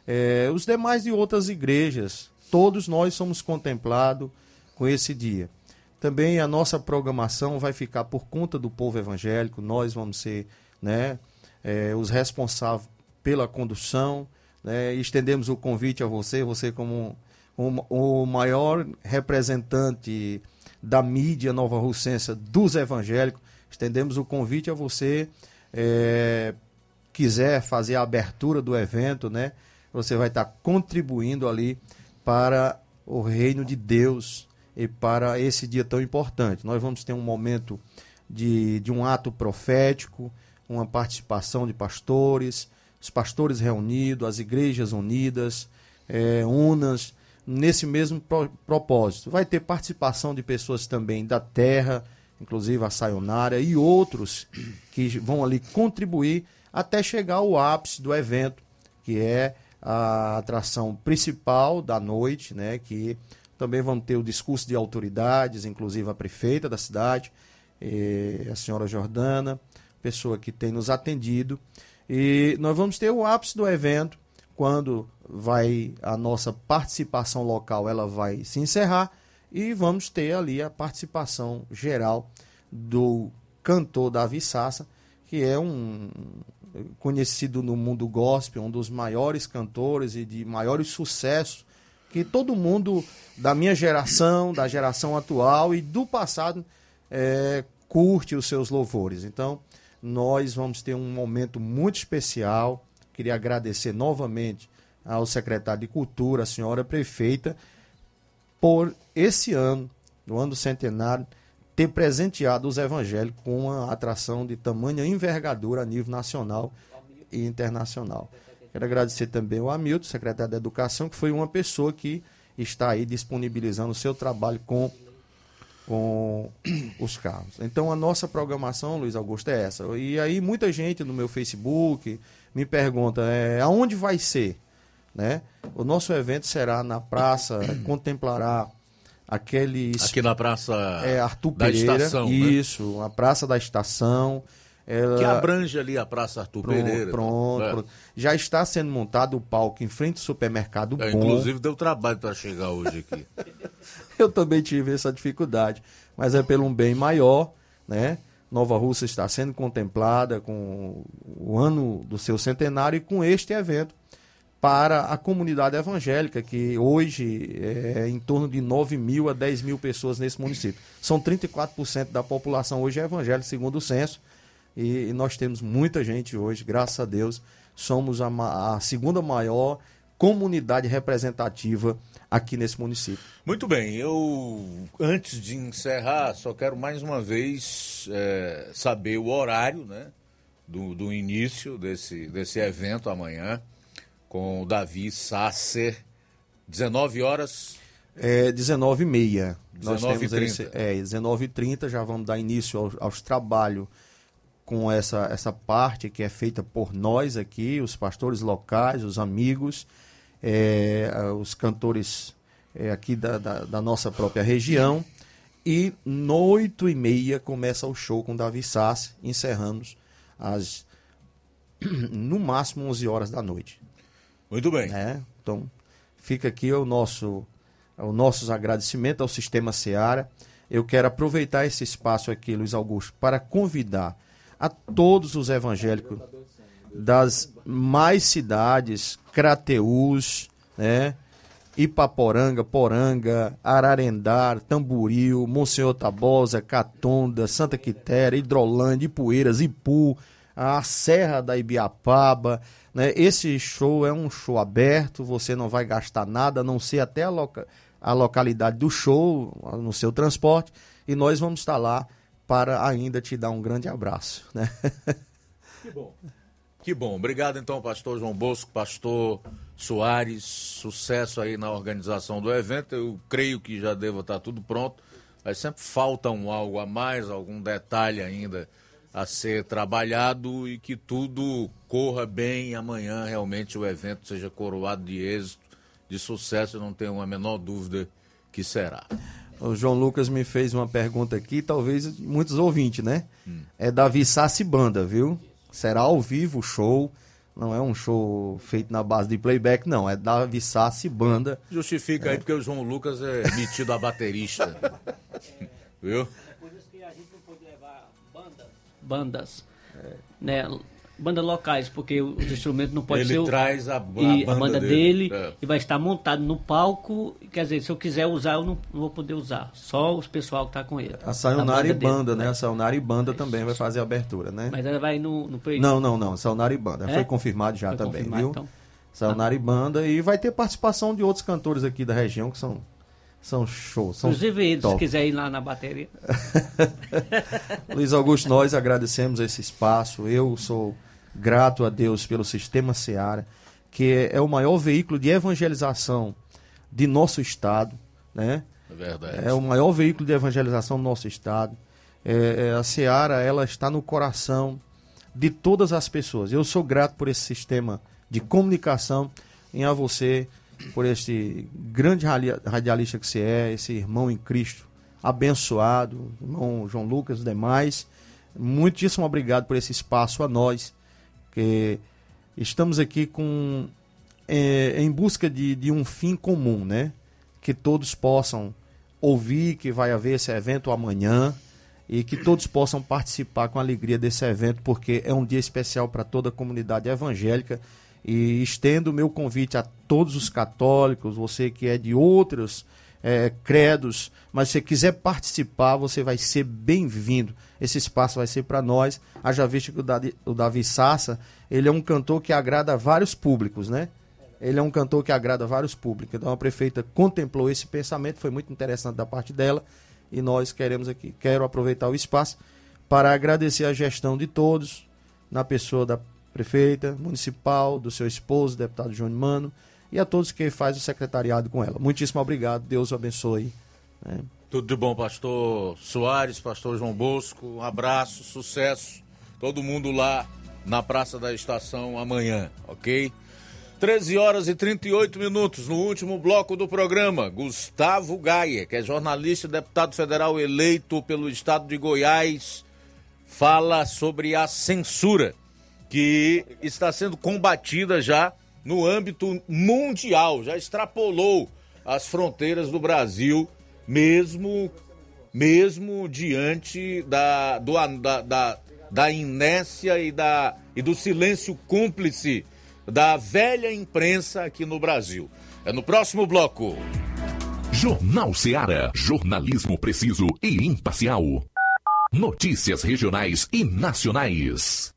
É, os demais de outras igrejas, todos nós somos contemplados com esse dia. Também a nossa programação vai ficar por conta do povo evangélico, nós vamos ser né, é, os responsáveis pela condução. Né, estendemos o convite a você, você como o, o maior representante da mídia nova russense dos evangélicos, estendemos o convite a você. É, quiser fazer a abertura do evento, né? Você vai estar contribuindo ali para o reino de Deus e para esse dia tão importante. Nós vamos ter um momento de, de um ato profético, uma participação de pastores, os pastores reunidos, as igrejas unidas, é, unas, nesse mesmo pro, propósito. Vai ter participação de pessoas também da terra, inclusive a Sayonara, e outros que vão ali contribuir até chegar ao ápice do evento, que é a atração principal da noite, né, que também vão ter o discurso de autoridades, inclusive a prefeita da cidade, a senhora Jordana, pessoa que tem nos atendido. E nós vamos ter o ápice do evento, quando vai a nossa participação local, ela vai se encerrar e vamos ter ali a participação geral do cantor Davi Sassa, que é um conhecido no mundo gospel, um dos maiores cantores e de maiores sucessos que todo mundo da minha geração, da geração atual e do passado é, curte os seus louvores. Então, nós vamos ter um momento muito especial. Queria agradecer novamente ao secretário de Cultura, a senhora prefeita, por esse ano, no ano do centenário, ter presenteado os evangélicos com uma atração de tamanha envergadura a nível nacional e internacional. Quero agradecer também ao Hamilton, secretário da Educação, que foi uma pessoa que está aí disponibilizando o seu trabalho com, com os carros. Então a nossa programação, Luiz Augusto, é essa. E aí muita gente no meu Facebook me pergunta é, aonde vai ser? Né? O nosso evento será na praça, contemplará aqueles. Aqui na praça é, Arthur da Pereira, estação. né? Isso, a praça da estação. Ela- Que abrange ali a Praça Arthur Pronto, Pereira. pronto, É. pronto. Já está sendo montado o palco em frente ao supermercado É, Bom. inclusive deu trabalho para chegar hoje aqui. Eu também tive essa dificuldade, mas é pelo um bem maior, né? Nova Rússia está sendo contemplada com o ano do seu centenário e com este evento para a comunidade evangélica, que hoje é em torno de 9 mil a 10 mil pessoas nesse município. São 34% da população hoje é evangélica, segundo o censo, e, e nós temos muita gente hoje, graças a Deus. Somos a, ma- a segunda maior comunidade representativa aqui nesse município. Muito bem, eu antes de encerrar, só quero mais uma vez é, saber o horário né, do, do início desse, desse evento amanhã, com o Davi Sasser, 19 horas. É 19h30. Nós 19h30. temos esse, é, 19h30 já vamos dar início aos, aos trabalhos com essa, essa parte que é feita por nós aqui, os pastores locais, os amigos, é, os cantores é, aqui da, da, da nossa própria região. E no 8 e meia começa o show com Davi Sassi, encerramos às no máximo 11 horas da noite. Muito bem. É, então, fica aqui o nosso, o nossos agradecimentos ao Sistema Seara. Eu quero aproveitar esse espaço aqui, Luiz Augusto, para convidar a todos os evangélicos das mais cidades, Crateús, né? Ipaporanga, Poranga, Ararendar, Tamboril, Monsenhor Tabosa, Catonda, Santa Quitéria, Hidrolândia, Ipueiras, Ipu, a Serra da Ibiapaba. Né? Esse show é um show aberto, você não vai gastar nada, a não ser até a, loca a localidade do show, no seu transporte, e nós vamos estar lá para ainda te dar um grande abraço. Né? Que bom. Que bom. Obrigado então, pastor João Bosco, pastor Soares. Sucesso aí na organização do evento. Eu creio que já deva estar tudo pronto. Mas sempre falta um algo a mais, algum detalhe ainda a ser trabalhado e que tudo corra bem e amanhã realmente o evento seja coroado de êxito, de sucesso. Eu não tenho a menor dúvida que será. O João Lucas me fez uma pergunta aqui, talvez muitos ouvintes, né? É Davi Sassi Banda, viu? Será ao vivo o show. Não é um show feito na base de playback, não. É Davi Sassi Banda. Justifica aí porque o João Lucas é metido a baterista. Viu? bandas, né, bandas locais, porque os instrumentos não pode Ele ser o- traz a- a e banda banda dele, dele, é. e vai estar montado no palco, quer dizer, se eu quiser usar, eu não, não vou poder usar, só os pessoal que tá com ele. A Sayonara e dele, Banda, né? A Sayonara e Banda também vai fazer a abertura, né? Mas ela vai no, no. Não, não, não. Sayonara e Banda. É? Foi confirmado já Foi também, confirmado, viu? então. Sayonara e Banda. E vai ter participação de outros cantores aqui da região que são, são shows. São Inclusive eles, se top. quiser ir lá na bateria. Luiz Augusto, nós agradecemos esse espaço. Eu sou grato a Deus pelo Sistema Seara, que é o maior veículo de evangelização de nosso estado, né? É verdade. É o maior veículo de evangelização do nosso estado. É, é, a Seara, ela está no coração de todas as pessoas. Eu sou grato por esse sistema de comunicação em a você, por esse grande radialista que você é, esse irmão em Cristo, abençoado, irmão João Lucas e demais. Muitíssimo obrigado por esse espaço a nós, que estamos aqui com é, em busca de, de um fim comum, né? Que todos possam ouvir que vai haver esse evento amanhã e que todos possam participar com alegria desse evento, porque é um dia especial para toda a comunidade evangélica. E estendo o meu convite a todos os católicos, você que é de outros é, credos, mas se quiser participar, você vai ser bem-vindo. Esse espaço vai ser para nós. Haja visto que o Davi, o Davi Sassa, ele é um cantor que agrada vários públicos, né? Ele é um cantor que agrada vários públicos. Então a prefeita contemplou esse pensamento, foi muito interessante da parte dela. E nós queremos aqui, quero aproveitar o espaço para agradecer a gestão de todos, na pessoa da prefeita municipal, do seu esposo, deputado Júnior Mano, e a todos que faz o secretariado com ela. Muitíssimo obrigado, Deus o abençoe. Né? Tudo de bom, pastor Soares, pastor João Bosco. Um abraço, sucesso. Todo mundo lá na Praça da Estação amanhã, ok? 13 horas e 38 minutos, no último bloco do programa. Gustavo Gaia, que é jornalista e deputado federal eleito pelo estado de Goiás, fala sobre a censura que está sendo combatida já no âmbito mundial, já extrapolou as fronteiras do Brasil, mesmo mesmo diante da, do, da, da, da inércia e, da, e do silêncio cúmplice da velha imprensa aqui no Brasil. É no próximo bloco. Jornal Seara. Jornalismo preciso e imparcial. Notícias regionais e nacionais.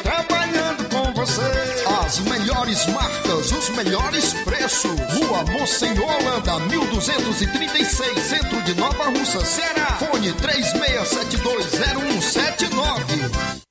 você. As melhores marcas, os melhores preços. Rua Monsenhor Holanda, 1236, centro de Nova Russa, Ceará. Fone 36720179.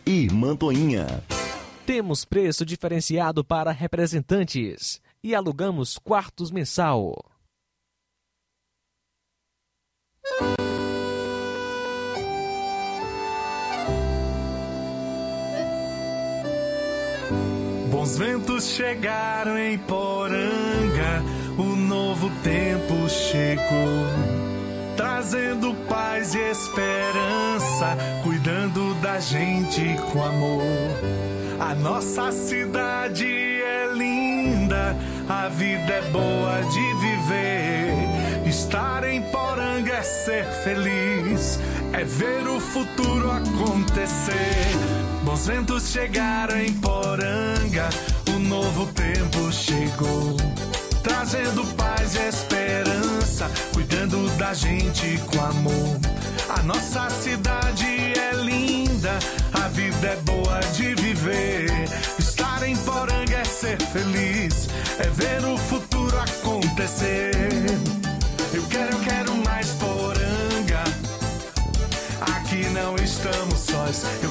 e Mantoinha. Temos preço diferenciado para representantes e alugamos quartos mensal. Bons ventos chegaram em Poranga, o novo tempo chegou, trazendo paz e esperança, da gente com amor. A nossa cidade é linda, a vida é boa de viver. Estar em Poranga é ser feliz, é ver o futuro acontecer. Bons ventos chegaram em Poranga, o novo tempo chegou. Trazendo paz e esperança, cuidando da gente com amor. A nossa cidade a vida é boa de viver. Estar em Poranga é ser feliz, é ver o futuro acontecer. Eu quero, eu quero mais Poranga. Aqui não estamos sós. Eu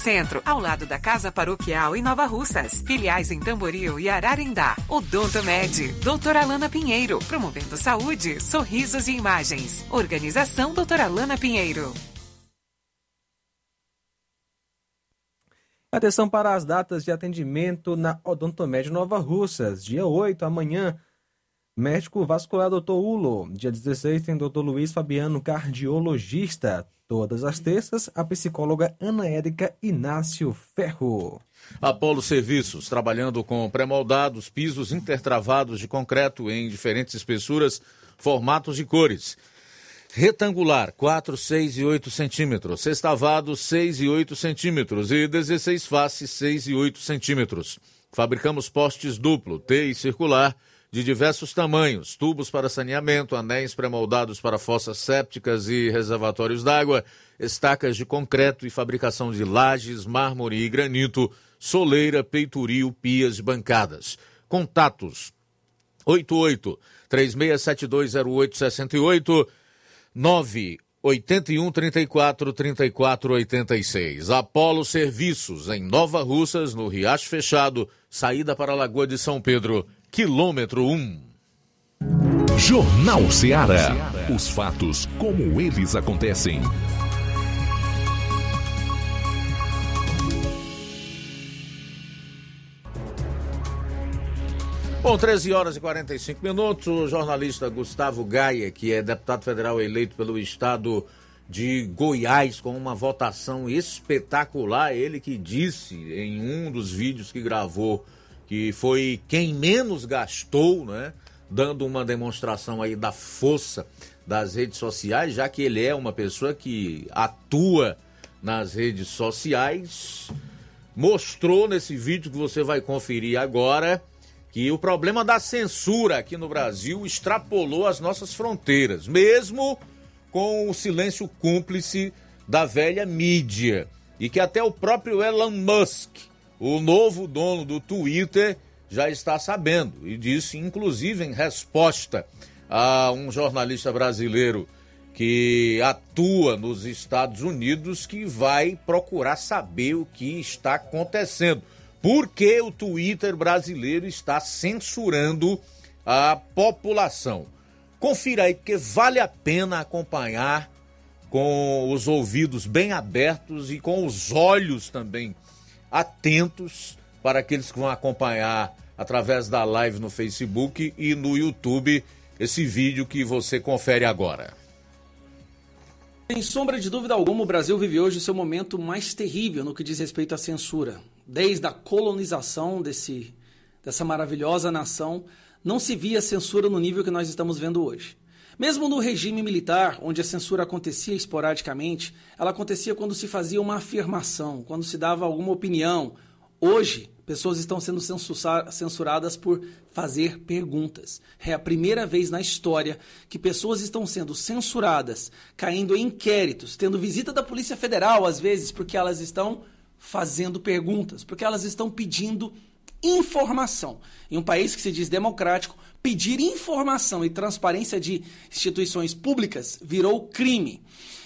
Centro, ao lado da Casa Paroquial em Nova Russas. Filiais em Tamboril e Ararindá. Odonto Med, doutora Alana Pinheiro, promovendo saúde, sorrisos e imagens. Organização doutora Alana Pinheiro. Atenção para as datas de atendimento na Odontomed Nova Russas. Dia 8, amanhã, médico vascular Dr. Ulo. Dia 16 tem Dr. Luiz Fabiano, cardiologista. Todas as terças, a psicóloga Ana Érica Inácio Ferro. Apolo Serviços, trabalhando com pré-moldados, pisos intertravados de concreto em diferentes espessuras, formatos e cores. Retangular, 4, 6 e 8 centímetros. Sextavado, 6 e 8 centímetros. E 16 faces, 6 e 8 centímetros. Fabricamos postes duplo, T e circular, de diversos tamanhos, tubos para saneamento, anéis pré-moldados para fossas sépticas e reservatórios d'água, estacas de concreto e fabricação de lajes, mármore e granito, soleira, peitoril, pias e bancadas. Contatos 88 36720868 9 81 34 34 86. Apolo Serviços, em Nova Russas, no Riacho Fechado, saída para a Lagoa de São Pedro, quilômetro 1. Jornal Ceará. Os fatos como eles acontecem. Bom, 13 horas e 45 minutos. O jornalista Gustavo Gaia, que é deputado federal eleito pelo estado de Goiás com uma votação espetacular, ele que disse em um dos vídeos que gravou que foi quem menos gastou, né? Dando uma demonstração aí da força das redes sociais, já que ele é uma pessoa que atua nas redes sociais, mostrou nesse vídeo que você vai conferir agora que o problema da censura aqui no Brasil extrapolou as nossas fronteiras, mesmo com o silêncio cúmplice da velha mídia. E que até o próprio Elon Musk, o novo dono do Twitter, já está sabendo. E disse, inclusive, em resposta a um jornalista brasileiro que atua nos Estados Unidos, que vai procurar saber o que está acontecendo por que o Twitter brasileiro está censurando a população. Confira aí, porque vale a pena acompanhar com os ouvidos bem abertos e com os olhos também atentos para aqueles que vão acompanhar através da live no Facebook e no YouTube esse vídeo que você confere agora. Sem sombra de dúvida alguma, o Brasil vive hoje o seu momento mais terrível no que diz respeito à censura desde a colonização desse, dessa maravilhosa nação, não se via censura no nível que nós estamos vendo hoje. Mesmo no regime militar, onde a censura acontecia esporadicamente, ela acontecia quando se fazia uma afirmação, quando se dava alguma opinião. Hoje, pessoas estão sendo censuradas por fazer perguntas. É a primeira vez na história que pessoas estão sendo censuradas, caindo em inquéritos, tendo visita da Polícia Federal, às vezes, porque elas estão fazendo perguntas, porque elas estão pedindo informação. Em um país que se diz democrático, pedir informação e transparência de instituições públicas virou crime.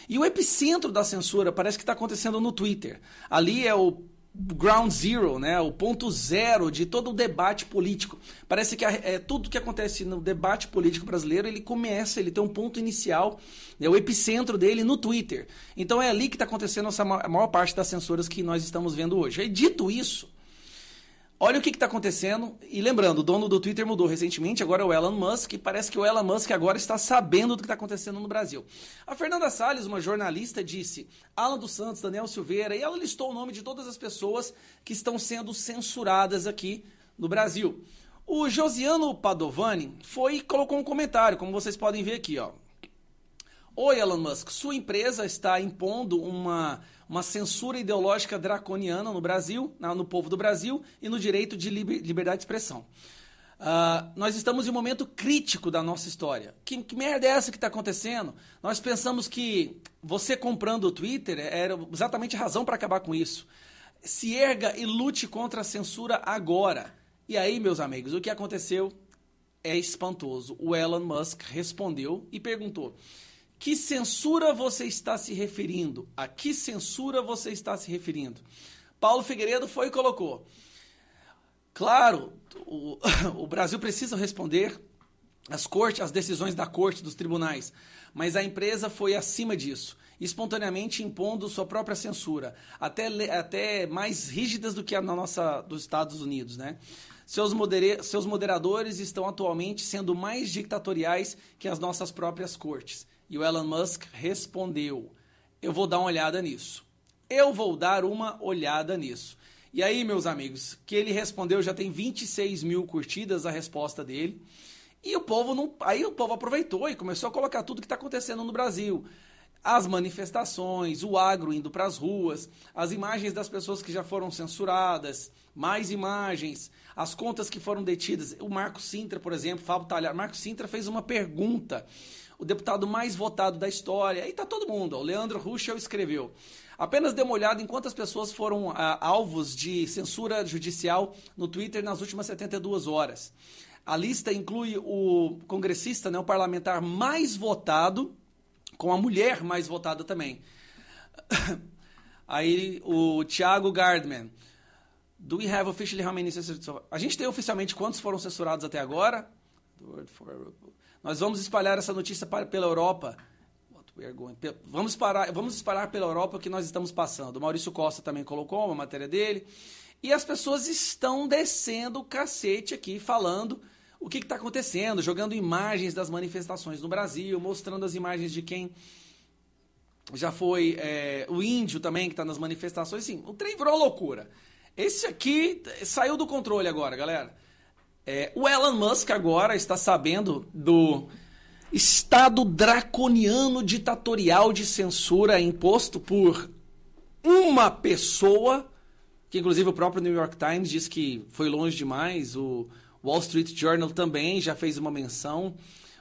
E o epicentro da censura parece que está acontecendo no Twitter. Ali é o ground zero, né, o ponto zero de todo o debate político. Parece que é, tudo que acontece no debate político brasileiro, ele começa, ele tem um ponto inicial, é o epicentro dele no Twitter. Então é ali que está acontecendo essa, a maior parte das censuras que nós estamos vendo hoje. E dito isso, Olha o que está acontecendo. E lembrando, o dono do Twitter mudou recentemente, agora é o Elon Musk, e parece que o Elon Musk agora está sabendo do que está acontecendo no Brasil. A Fernanda Salles, uma jornalista, disse: Alan dos Santos, Daniel Silveira, e ela listou o nome de todas as pessoas que estão sendo censuradas aqui no Brasil. O Josiano Padovani foi e colocou um comentário, como vocês podem ver aqui, ó. Oi, Elon Musk, sua empresa está impondo uma uma censura ideológica draconiana no Brasil, no povo do Brasil e no direito de liberdade de expressão. Uh, nós estamos em um momento crítico da nossa história. Que, que merda é essa que está acontecendo? Nós pensamos que você comprando o Twitter era exatamente a razão para acabar com isso. Se erga e lute contra a censura agora. E aí, meus amigos, o que aconteceu é espantoso. O Elon Musk respondeu e perguntou: que censura você está se referindo? A que censura você está se referindo? Paulo Figueiredo foi e colocou. Claro, o, o Brasil precisa responder às cortes, às decisões da corte, dos tribunais, mas a empresa foi acima disso, espontaneamente impondo sua própria censura, até, até mais rígidas do que a nossa dos Estados Unidos, né? Seus, modere, seus moderadores estão atualmente sendo mais ditatoriais que as nossas próprias cortes. E o Elon Musk respondeu: Eu vou dar uma olhada nisso. Eu vou dar uma olhada nisso. E aí, meus amigos, que ele respondeu já tem 26 mil curtidas a resposta dele. E o povo não. Aí o povo aproveitou e começou a colocar tudo que está acontecendo no Brasil. As manifestações, o agro indo para as ruas, as imagens das pessoas que já foram censuradas, mais imagens, as contas que foram detidas. O Marco Sintra, por exemplo, Fábio Talhar. Marco Sintra fez uma pergunta o deputado mais votado da história. Aí está todo mundo. O Leandro Ruschel escreveu. Apenas dê uma olhada em quantas pessoas foram ah, alvos de censura judicial no Twitter nas últimas 72 horas. A lista inclui o congressista, né, o parlamentar mais votado, com a mulher mais votada também. Aí o Thiago Gardman. Do we have officially how many A gente tem oficialmente quantos foram censurados até agora? Nós vamos espalhar essa notícia para, pela Europa. Vamos, parar, vamos espalhar pela Europa o que nós estamos passando. O Maurício Costa também colocou uma matéria dele. E as pessoas estão descendo o cacete aqui, falando o que está acontecendo, jogando imagens das manifestações no Brasil, mostrando as imagens de quem já foi é, o índio também que está nas manifestações. Sim, o trem virou loucura. Esse aqui saiu do controle agora, galera. É, o Elon Musk agora está sabendo do estado draconiano ditatorial de censura imposto por uma pessoa, que inclusive o próprio New York Times diz que foi longe demais, o Wall Street Journal também já fez uma menção.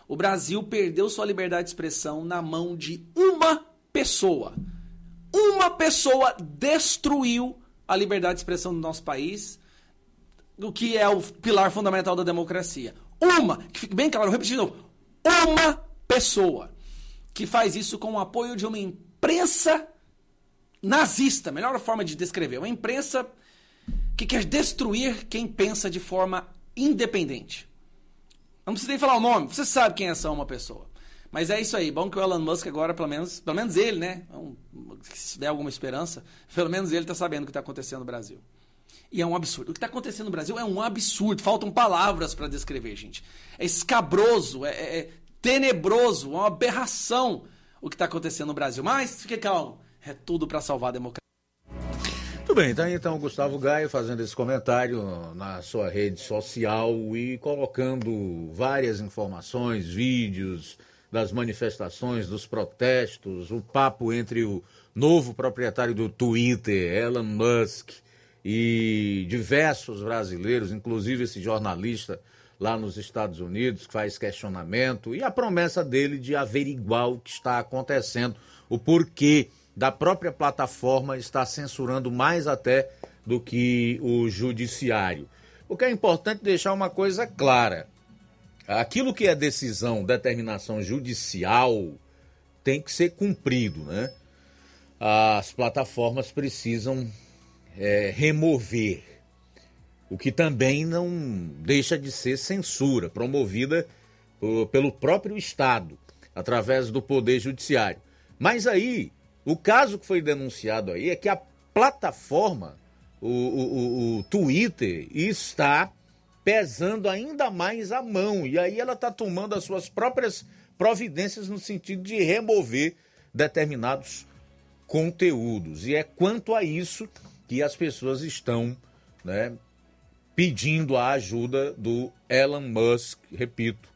O Brasil perdeu sua liberdade de expressão na mão de uma pessoa. Uma pessoa destruiu a liberdade de expressão do nosso país do que é o pilar fundamental da democracia. Uma, que fique bem claro, repetindo, uma pessoa que faz isso com o apoio de uma imprensa nazista, melhor forma de descrever, uma imprensa que quer destruir quem pensa de forma independente. Não precisa nem falar o nome, você sabe quem é essa uma pessoa. Mas é isso aí, bom que o Elon Musk agora, pelo menos, pelo menos ele, né? Se der alguma esperança, pelo menos ele está sabendo o que está acontecendo no Brasil. E é um absurdo. O que está acontecendo no Brasil é um absurdo. Faltam palavras para descrever, gente. É escabroso, é, é, é tenebroso, é uma aberração o que está acontecendo no Brasil. Mas fique calmo, é tudo para salvar a democracia. Muito bem, então, então Gustavo Gaio fazendo esse comentário na sua rede social e colocando várias informações, vídeos das manifestações, dos protestos, o papo entre o novo proprietário do Twitter, Elon Musk, e diversos brasileiros, inclusive esse jornalista lá nos Estados Unidos, que faz questionamento, e a promessa dele de averiguar o que está acontecendo, o porquê da própria plataforma está censurando mais até do que o judiciário. Porque é importante deixar uma coisa clara. Aquilo que é decisão, determinação judicial, tem que ser cumprido, né? As plataformas precisam é, remover, o que também não deixa de ser censura, promovida por, pelo próprio Estado, através do Poder Judiciário. Mas aí, o caso que foi denunciado aí é que a plataforma, o, o, o Twitter, está pesando ainda mais a mão. E aí ela está tomando as suas próprias providências no sentido de remover determinados conteúdos. E é quanto a isso que as pessoas estão né, pedindo a ajuda do Elon Musk, repito,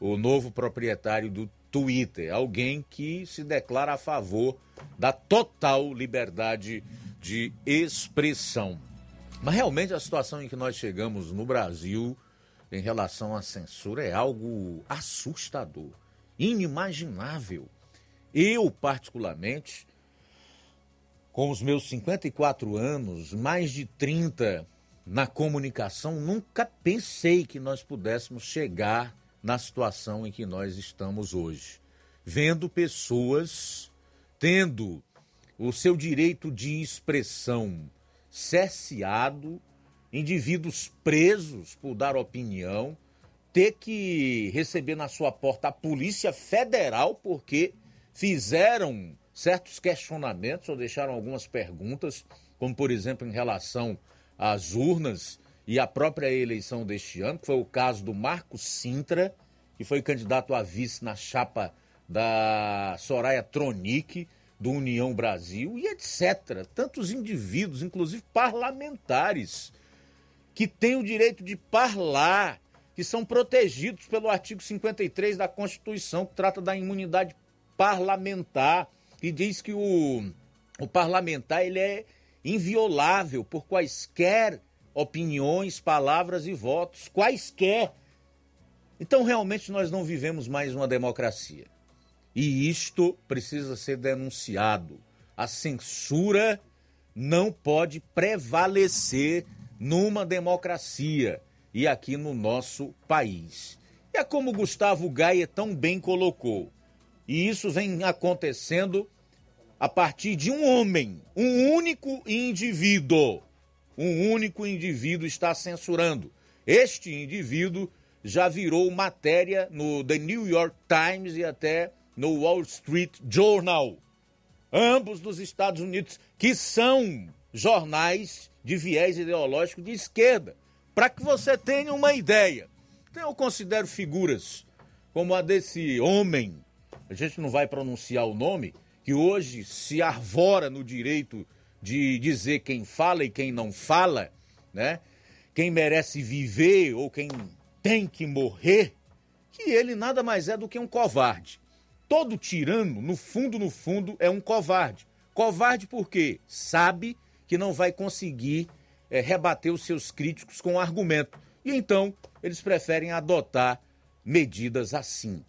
o novo proprietário do Twitter, alguém que se declara a favor da total liberdade de expressão. Mas realmente a situação em que nós chegamos no Brasil em relação à censura é algo assustador, inimaginável. Eu, particularmente, com os meus 54 anos, mais de 30 na comunicação, nunca pensei que nós pudéssemos chegar na situação em que nós estamos hoje. Vendo pessoas tendo o seu direito de expressão cerceado, indivíduos presos por dar opinião, ter que receber na sua porta a Polícia Federal porque fizeram certos questionamentos ou deixaram algumas perguntas, como por exemplo em relação às urnas e a própria eleição deste ano, que foi o caso do Marco Sintra, que foi candidato a vice na chapa da Soraya Tronic, do União Brasil, e etc. Tantos indivíduos, inclusive parlamentares, que têm o direito de parlar, que são protegidos pelo artigo 53 da Constituição, que trata da imunidade parlamentar, que diz que o, o parlamentar ele é inviolável por quaisquer opiniões, palavras e votos, quaisquer. Então, realmente, nós não vivemos mais uma democracia. E isto precisa ser denunciado. A censura não pode prevalecer numa democracia e aqui no nosso país. É como Gustavo Gaia tão bem colocou. E isso vem acontecendo a partir de um homem, um único indivíduo um único indivíduo está censurando. Este indivíduo já virou matéria no The New York Times e até no Wall Street Journal. Ambos dos Estados Unidos, que são jornais de viés ideológico de esquerda. Para que você tenha uma ideia. Então eu considero figuras como a desse homem, a gente não vai pronunciar o nome, que hoje se arvora no direito de dizer quem fala e quem não fala, né? Quem merece viver ou quem tem que morrer, que ele nada mais é do que um covarde. Todo tirano, no fundo, no fundo, é um covarde. Covarde porque sabe que não vai conseguir é, rebater os seus críticos com argumento. E então eles preferem adotar medidas assim,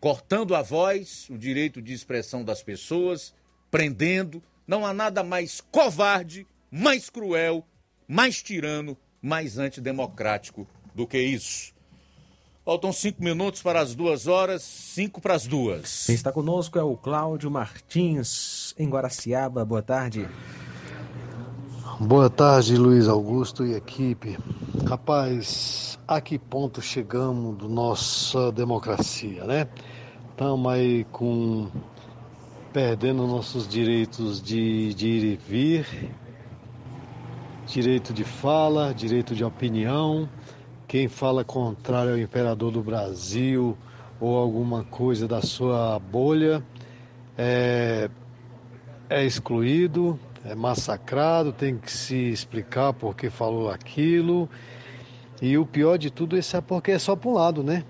cortando a voz, o direito de expressão das pessoas, prendendo, não há nada mais covarde, mais cruel, mais tirano, mais antidemocrático do que isso. Faltam cinco minutos para as duas horas, cinco para as duas. Quem está conosco é o Cláudio Martins, em Guaraciaba. Boa tarde. Boa tarde, Luiz Augusto e equipe. Rapaz, a que ponto chegamos da nossa democracia, né? Estamos aí com perdendo nossos direitos de, de ir e vir, direito de fala, direito de opinião. Quem fala contrário ao imperador do Brasil ou alguma coisa da sua bolha é, é excluído, é massacrado, tem que se explicar porque falou aquilo. E o pior de tudo isso é porque é só para um lado, né?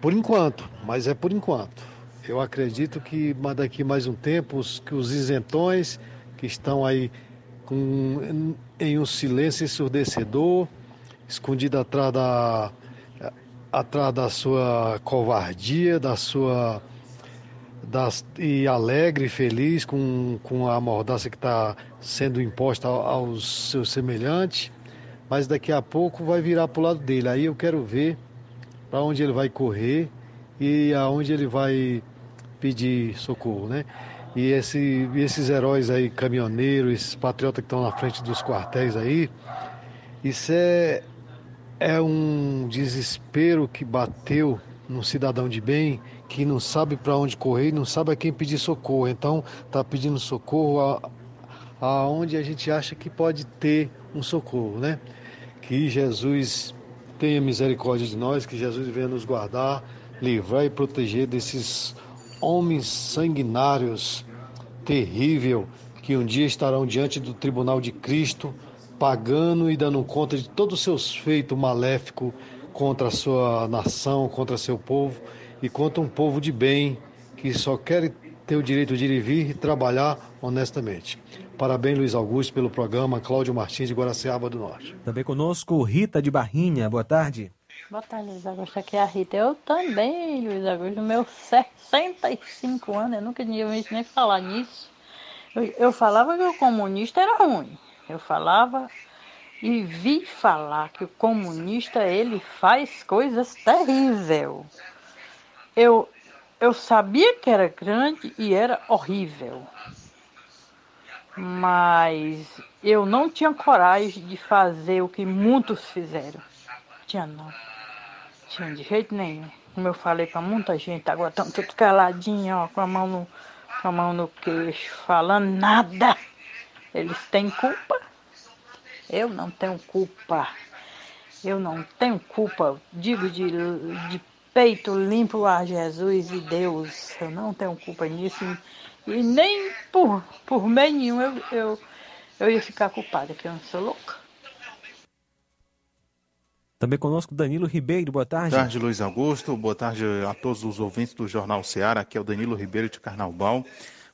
Por enquanto, mas é por enquanto. Eu acredito que daqui mais um tempo, os, que os isentões que estão aí com, em um silêncio ensurdecedor, escondido atrás da, atrás da sua covardia, da sua. Das, e alegre feliz com, com a mordaça que está sendo imposta aos seus semelhantes, mas daqui a pouco vai virar para o lado dele. Aí eu quero ver para onde ele vai correr e aonde ele vai pedir socorro, né? E esse, esses heróis aí, caminhoneiros, esses patriotas que estão na frente dos quartéis aí, isso é, é um desespero que bateu num cidadão de bem que não sabe para onde correr não sabe a quem pedir socorro. Então, está pedindo socorro aonde a, a gente acha que pode ter um socorro, né? Que Jesus tenha misericórdia de nós, que Jesus venha nos guardar, livrar e proteger desses homens sanguinários, terrível, que um dia estarão diante do tribunal de Cristo, pagando e dando conta de todos os seus feitos maléficos contra a sua nação, contra seu povo e contra um povo de bem que só quer ter o direito de ir e vir e trabalhar honestamente. Parabéns, Luiz Augusto, pelo programa. Cláudio Martins de Guaraciaba do Norte. Também conosco, Rita de Barrinha. Boa tarde. Boa tarde, Luiz Augusto. Aqui é a Rita. Eu também, Luiz Augusto, no meu 65 anos, eu nunca tinha visto nem falar nisso. Eu, eu falava que o comunista era ruim. Eu falava e vi falar que o comunista ele faz coisas terríveis. Eu, eu sabia que era grande e era horrível. Mas eu não tinha coragem de fazer o que muitos fizeram. Tinha não. Tinha de jeito nenhum. Como eu falei para muita gente, agora estão tudo caladinho, ó, com a mão no, com a mão no queixo, falando nada. Eles têm culpa? Eu não tenho culpa. Eu não tenho culpa. Digo de, de peito limpo a Jesus e Deus. Eu não tenho culpa nisso. E nem por, por meio nenhum eu, eu, eu ia ficar culpada, que eu não sou louca. Também conosco Danilo Ribeiro, boa tarde. Boa tarde, Luiz Augusto. Boa tarde a todos os ouvintes do Jornal Ceará. Aqui é o Danilo Ribeiro de Carnaubal.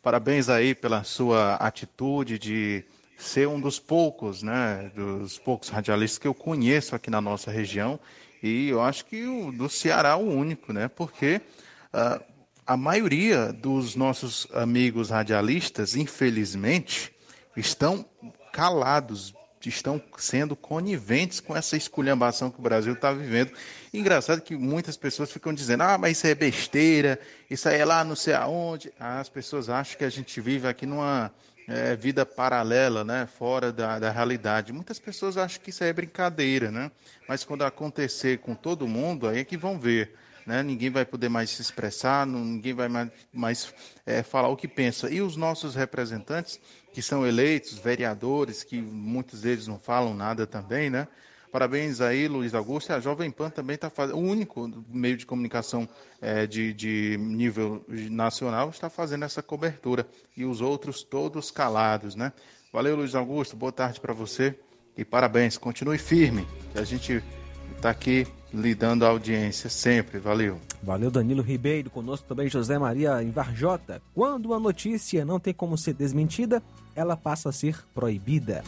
Parabéns aí pela sua atitude de ser um dos poucos, né, dos poucos radialistas que eu conheço aqui na nossa região. E eu acho que o do Ceará é o único, né, porque uh, a maioria dos nossos amigos radialistas, infelizmente, estão calados, estão sendo coniventes com essa esculhambação que o Brasil está vivendo. Engraçado que muitas pessoas ficam dizendo: ah, mas isso é besteira, isso aí é lá não sei aonde. Ah, as pessoas acham que a gente vive aqui numa é, vida paralela, né, fora da, da realidade. Muitas pessoas acham que isso é brincadeira, né? mas quando acontecer com todo mundo, aí é que vão ver né? ninguém vai poder mais se expressar, ninguém vai mais, mais é, falar o que pensa. E os nossos representantes, que são eleitos, vereadores, que muitos deles não falam nada também, né? Parabéns aí, Luiz Augusto. E a Jovem Pan também está fazendo. O único meio de comunicação é, de, de nível nacional está fazendo essa cobertura. E os outros todos calados, né? Valeu, Luiz Augusto. Boa tarde para você. E parabéns. Continue firme. Que a gente está aqui lhe dando audiência sempre. Valeu. Valeu, Danilo Ribeiro. Conosco também José Maria em Varjota. Quando uma notícia não tem como ser desmentida, ela passa a ser proibida.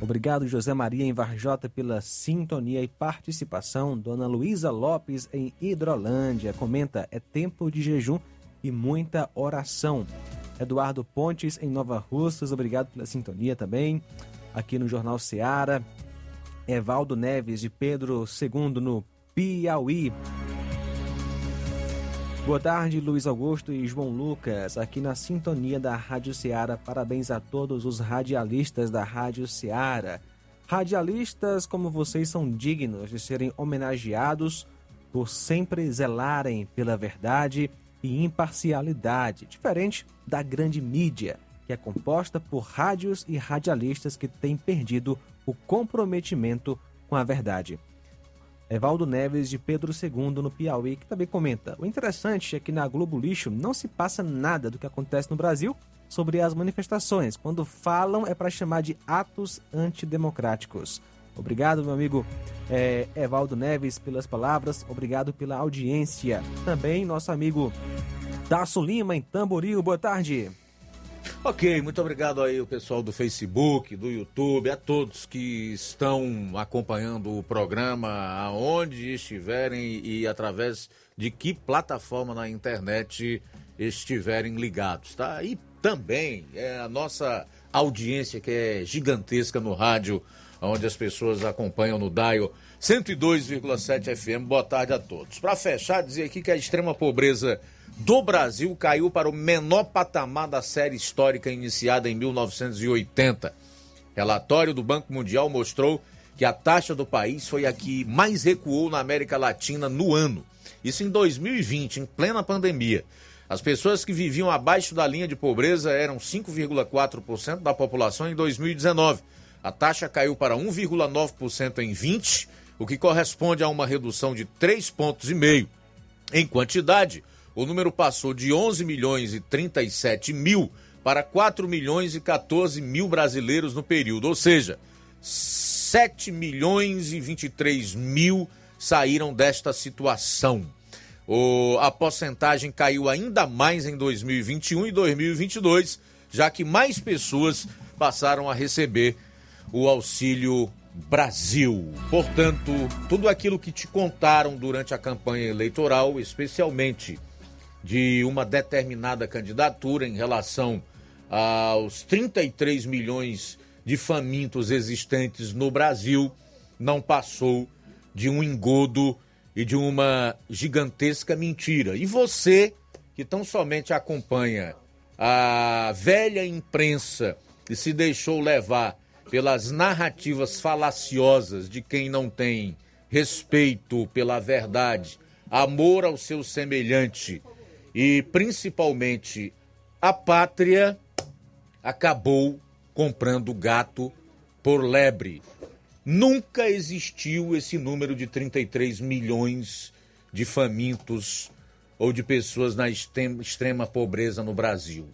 Obrigado, José Maria em Varjota, pela sintonia e participação. Dona Luísa Lopes em Hidrolândia comenta: é tempo de jejum e muita oração. Eduardo Pontes em Nova Russas, obrigado pela sintonia também. Aqui no Jornal Seara. Evaldo Neves de Pedro II no Piauí. Boa tarde, Luiz Augusto e João Lucas, aqui na sintonia da Rádio Ceará. Parabéns a todos os radialistas da Rádio Ceará. Radialistas como vocês são dignos de serem homenageados por sempre zelarem pela verdade e imparcialidade, diferente da grande mídia, que é composta por rádios e radialistas que têm perdido o comprometimento com a verdade. Evaldo Neves de Pedro II no Piauí, que também comenta: O interessante é que na Globo Lixo não se passa nada do que acontece no Brasil sobre as manifestações. Quando falam é para chamar de atos antidemocráticos. Obrigado, meu amigo é, Evaldo Neves, pelas palavras. Obrigado pela audiência. Também nosso amigo Tasso Lima, em Tamboril. Boa tarde. Ok, muito obrigado aí o pessoal do Facebook, do YouTube, a todos que estão acompanhando o programa, aonde estiverem e através de que plataforma na internet estiverem ligados, tá? E também é a nossa audiência que é gigantesca no rádio onde as pessoas acompanham no Dial 102,7 FM. Boa tarde a todos. Para fechar, dizer aqui que a extrema pobreza do Brasil caiu para o menor patamar da série histórica iniciada em 1980. Relatório do Banco Mundial mostrou que a taxa do país foi a que mais recuou na América Latina no ano. Isso em 2020, em plena pandemia. As pessoas que viviam abaixo da linha de pobreza eram 5,4% da população em 2019. A taxa caiu para 1,9% em 20, o que corresponde a uma redução de 3 pontos e meio. Em quantidade, o número passou de 11 milhões e 37 mil para 4 milhões e 14 mil brasileiros no período, ou seja, 7 milhões e 23 mil saíram desta situação. O, a porcentagem caiu ainda mais em 2021 e 2022, já que mais pessoas passaram a receber o Auxílio Brasil. Portanto, tudo aquilo que te contaram durante a campanha eleitoral, especialmente de uma determinada candidatura em relação aos 33 milhões de famintos existentes no Brasil, não passou de um engodo e de uma gigantesca mentira. E você, que tão somente acompanha a velha imprensa e se deixou levar pelas narrativas falaciosas de quem não tem respeito pela verdade, amor ao seu semelhante e principalmente a pátria, acabou comprando gato por lebre. Nunca existiu esse número de 33 milhões de famintos ou de pessoas na extrema pobreza no Brasil.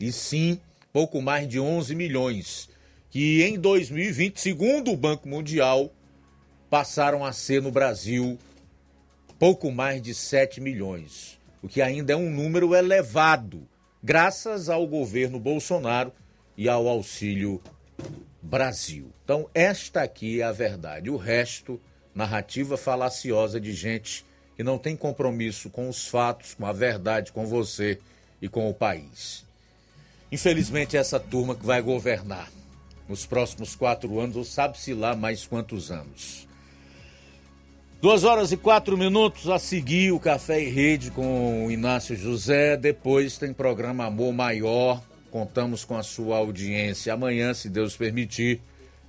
E sim, pouco mais de 11 milhões, que em 2020, segundo o Banco Mundial, passaram a ser no Brasil pouco mais de 7 milhões, o que ainda é um número elevado, graças ao governo Bolsonaro e ao Auxílio Brasil. Então, esta aqui é a verdade. O resto, narrativa falaciosa de gente que não tem compromisso com os fatos, com a verdade, com você e com o país. Infelizmente, essa turma que vai governar nos próximos quatro anos, ou sabe-se lá mais quantos anos. Duas horas e quatro minutos a seguir o Café e Rede com o Inácio José. Depois tem programa Amor Maior. Contamos com a sua audiência. Amanhã, se Deus permitir,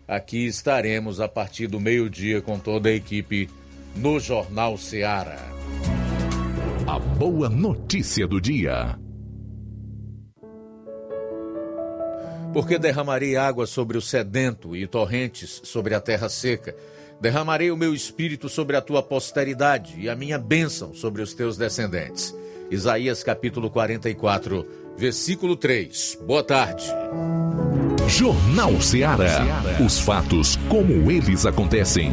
aqui estaremos a partir do meio-dia com toda a equipe no Jornal Seara. A boa notícia do dia. Porque derramarei água sobre o sedento e torrentes sobre a terra seca. Derramarei o meu espírito sobre a tua posteridade e a minha bênção sobre os teus descendentes. Isaías capítulo 44, versículo 3. Boa tarde. Jornal Ceará. Os fatos como eles acontecem.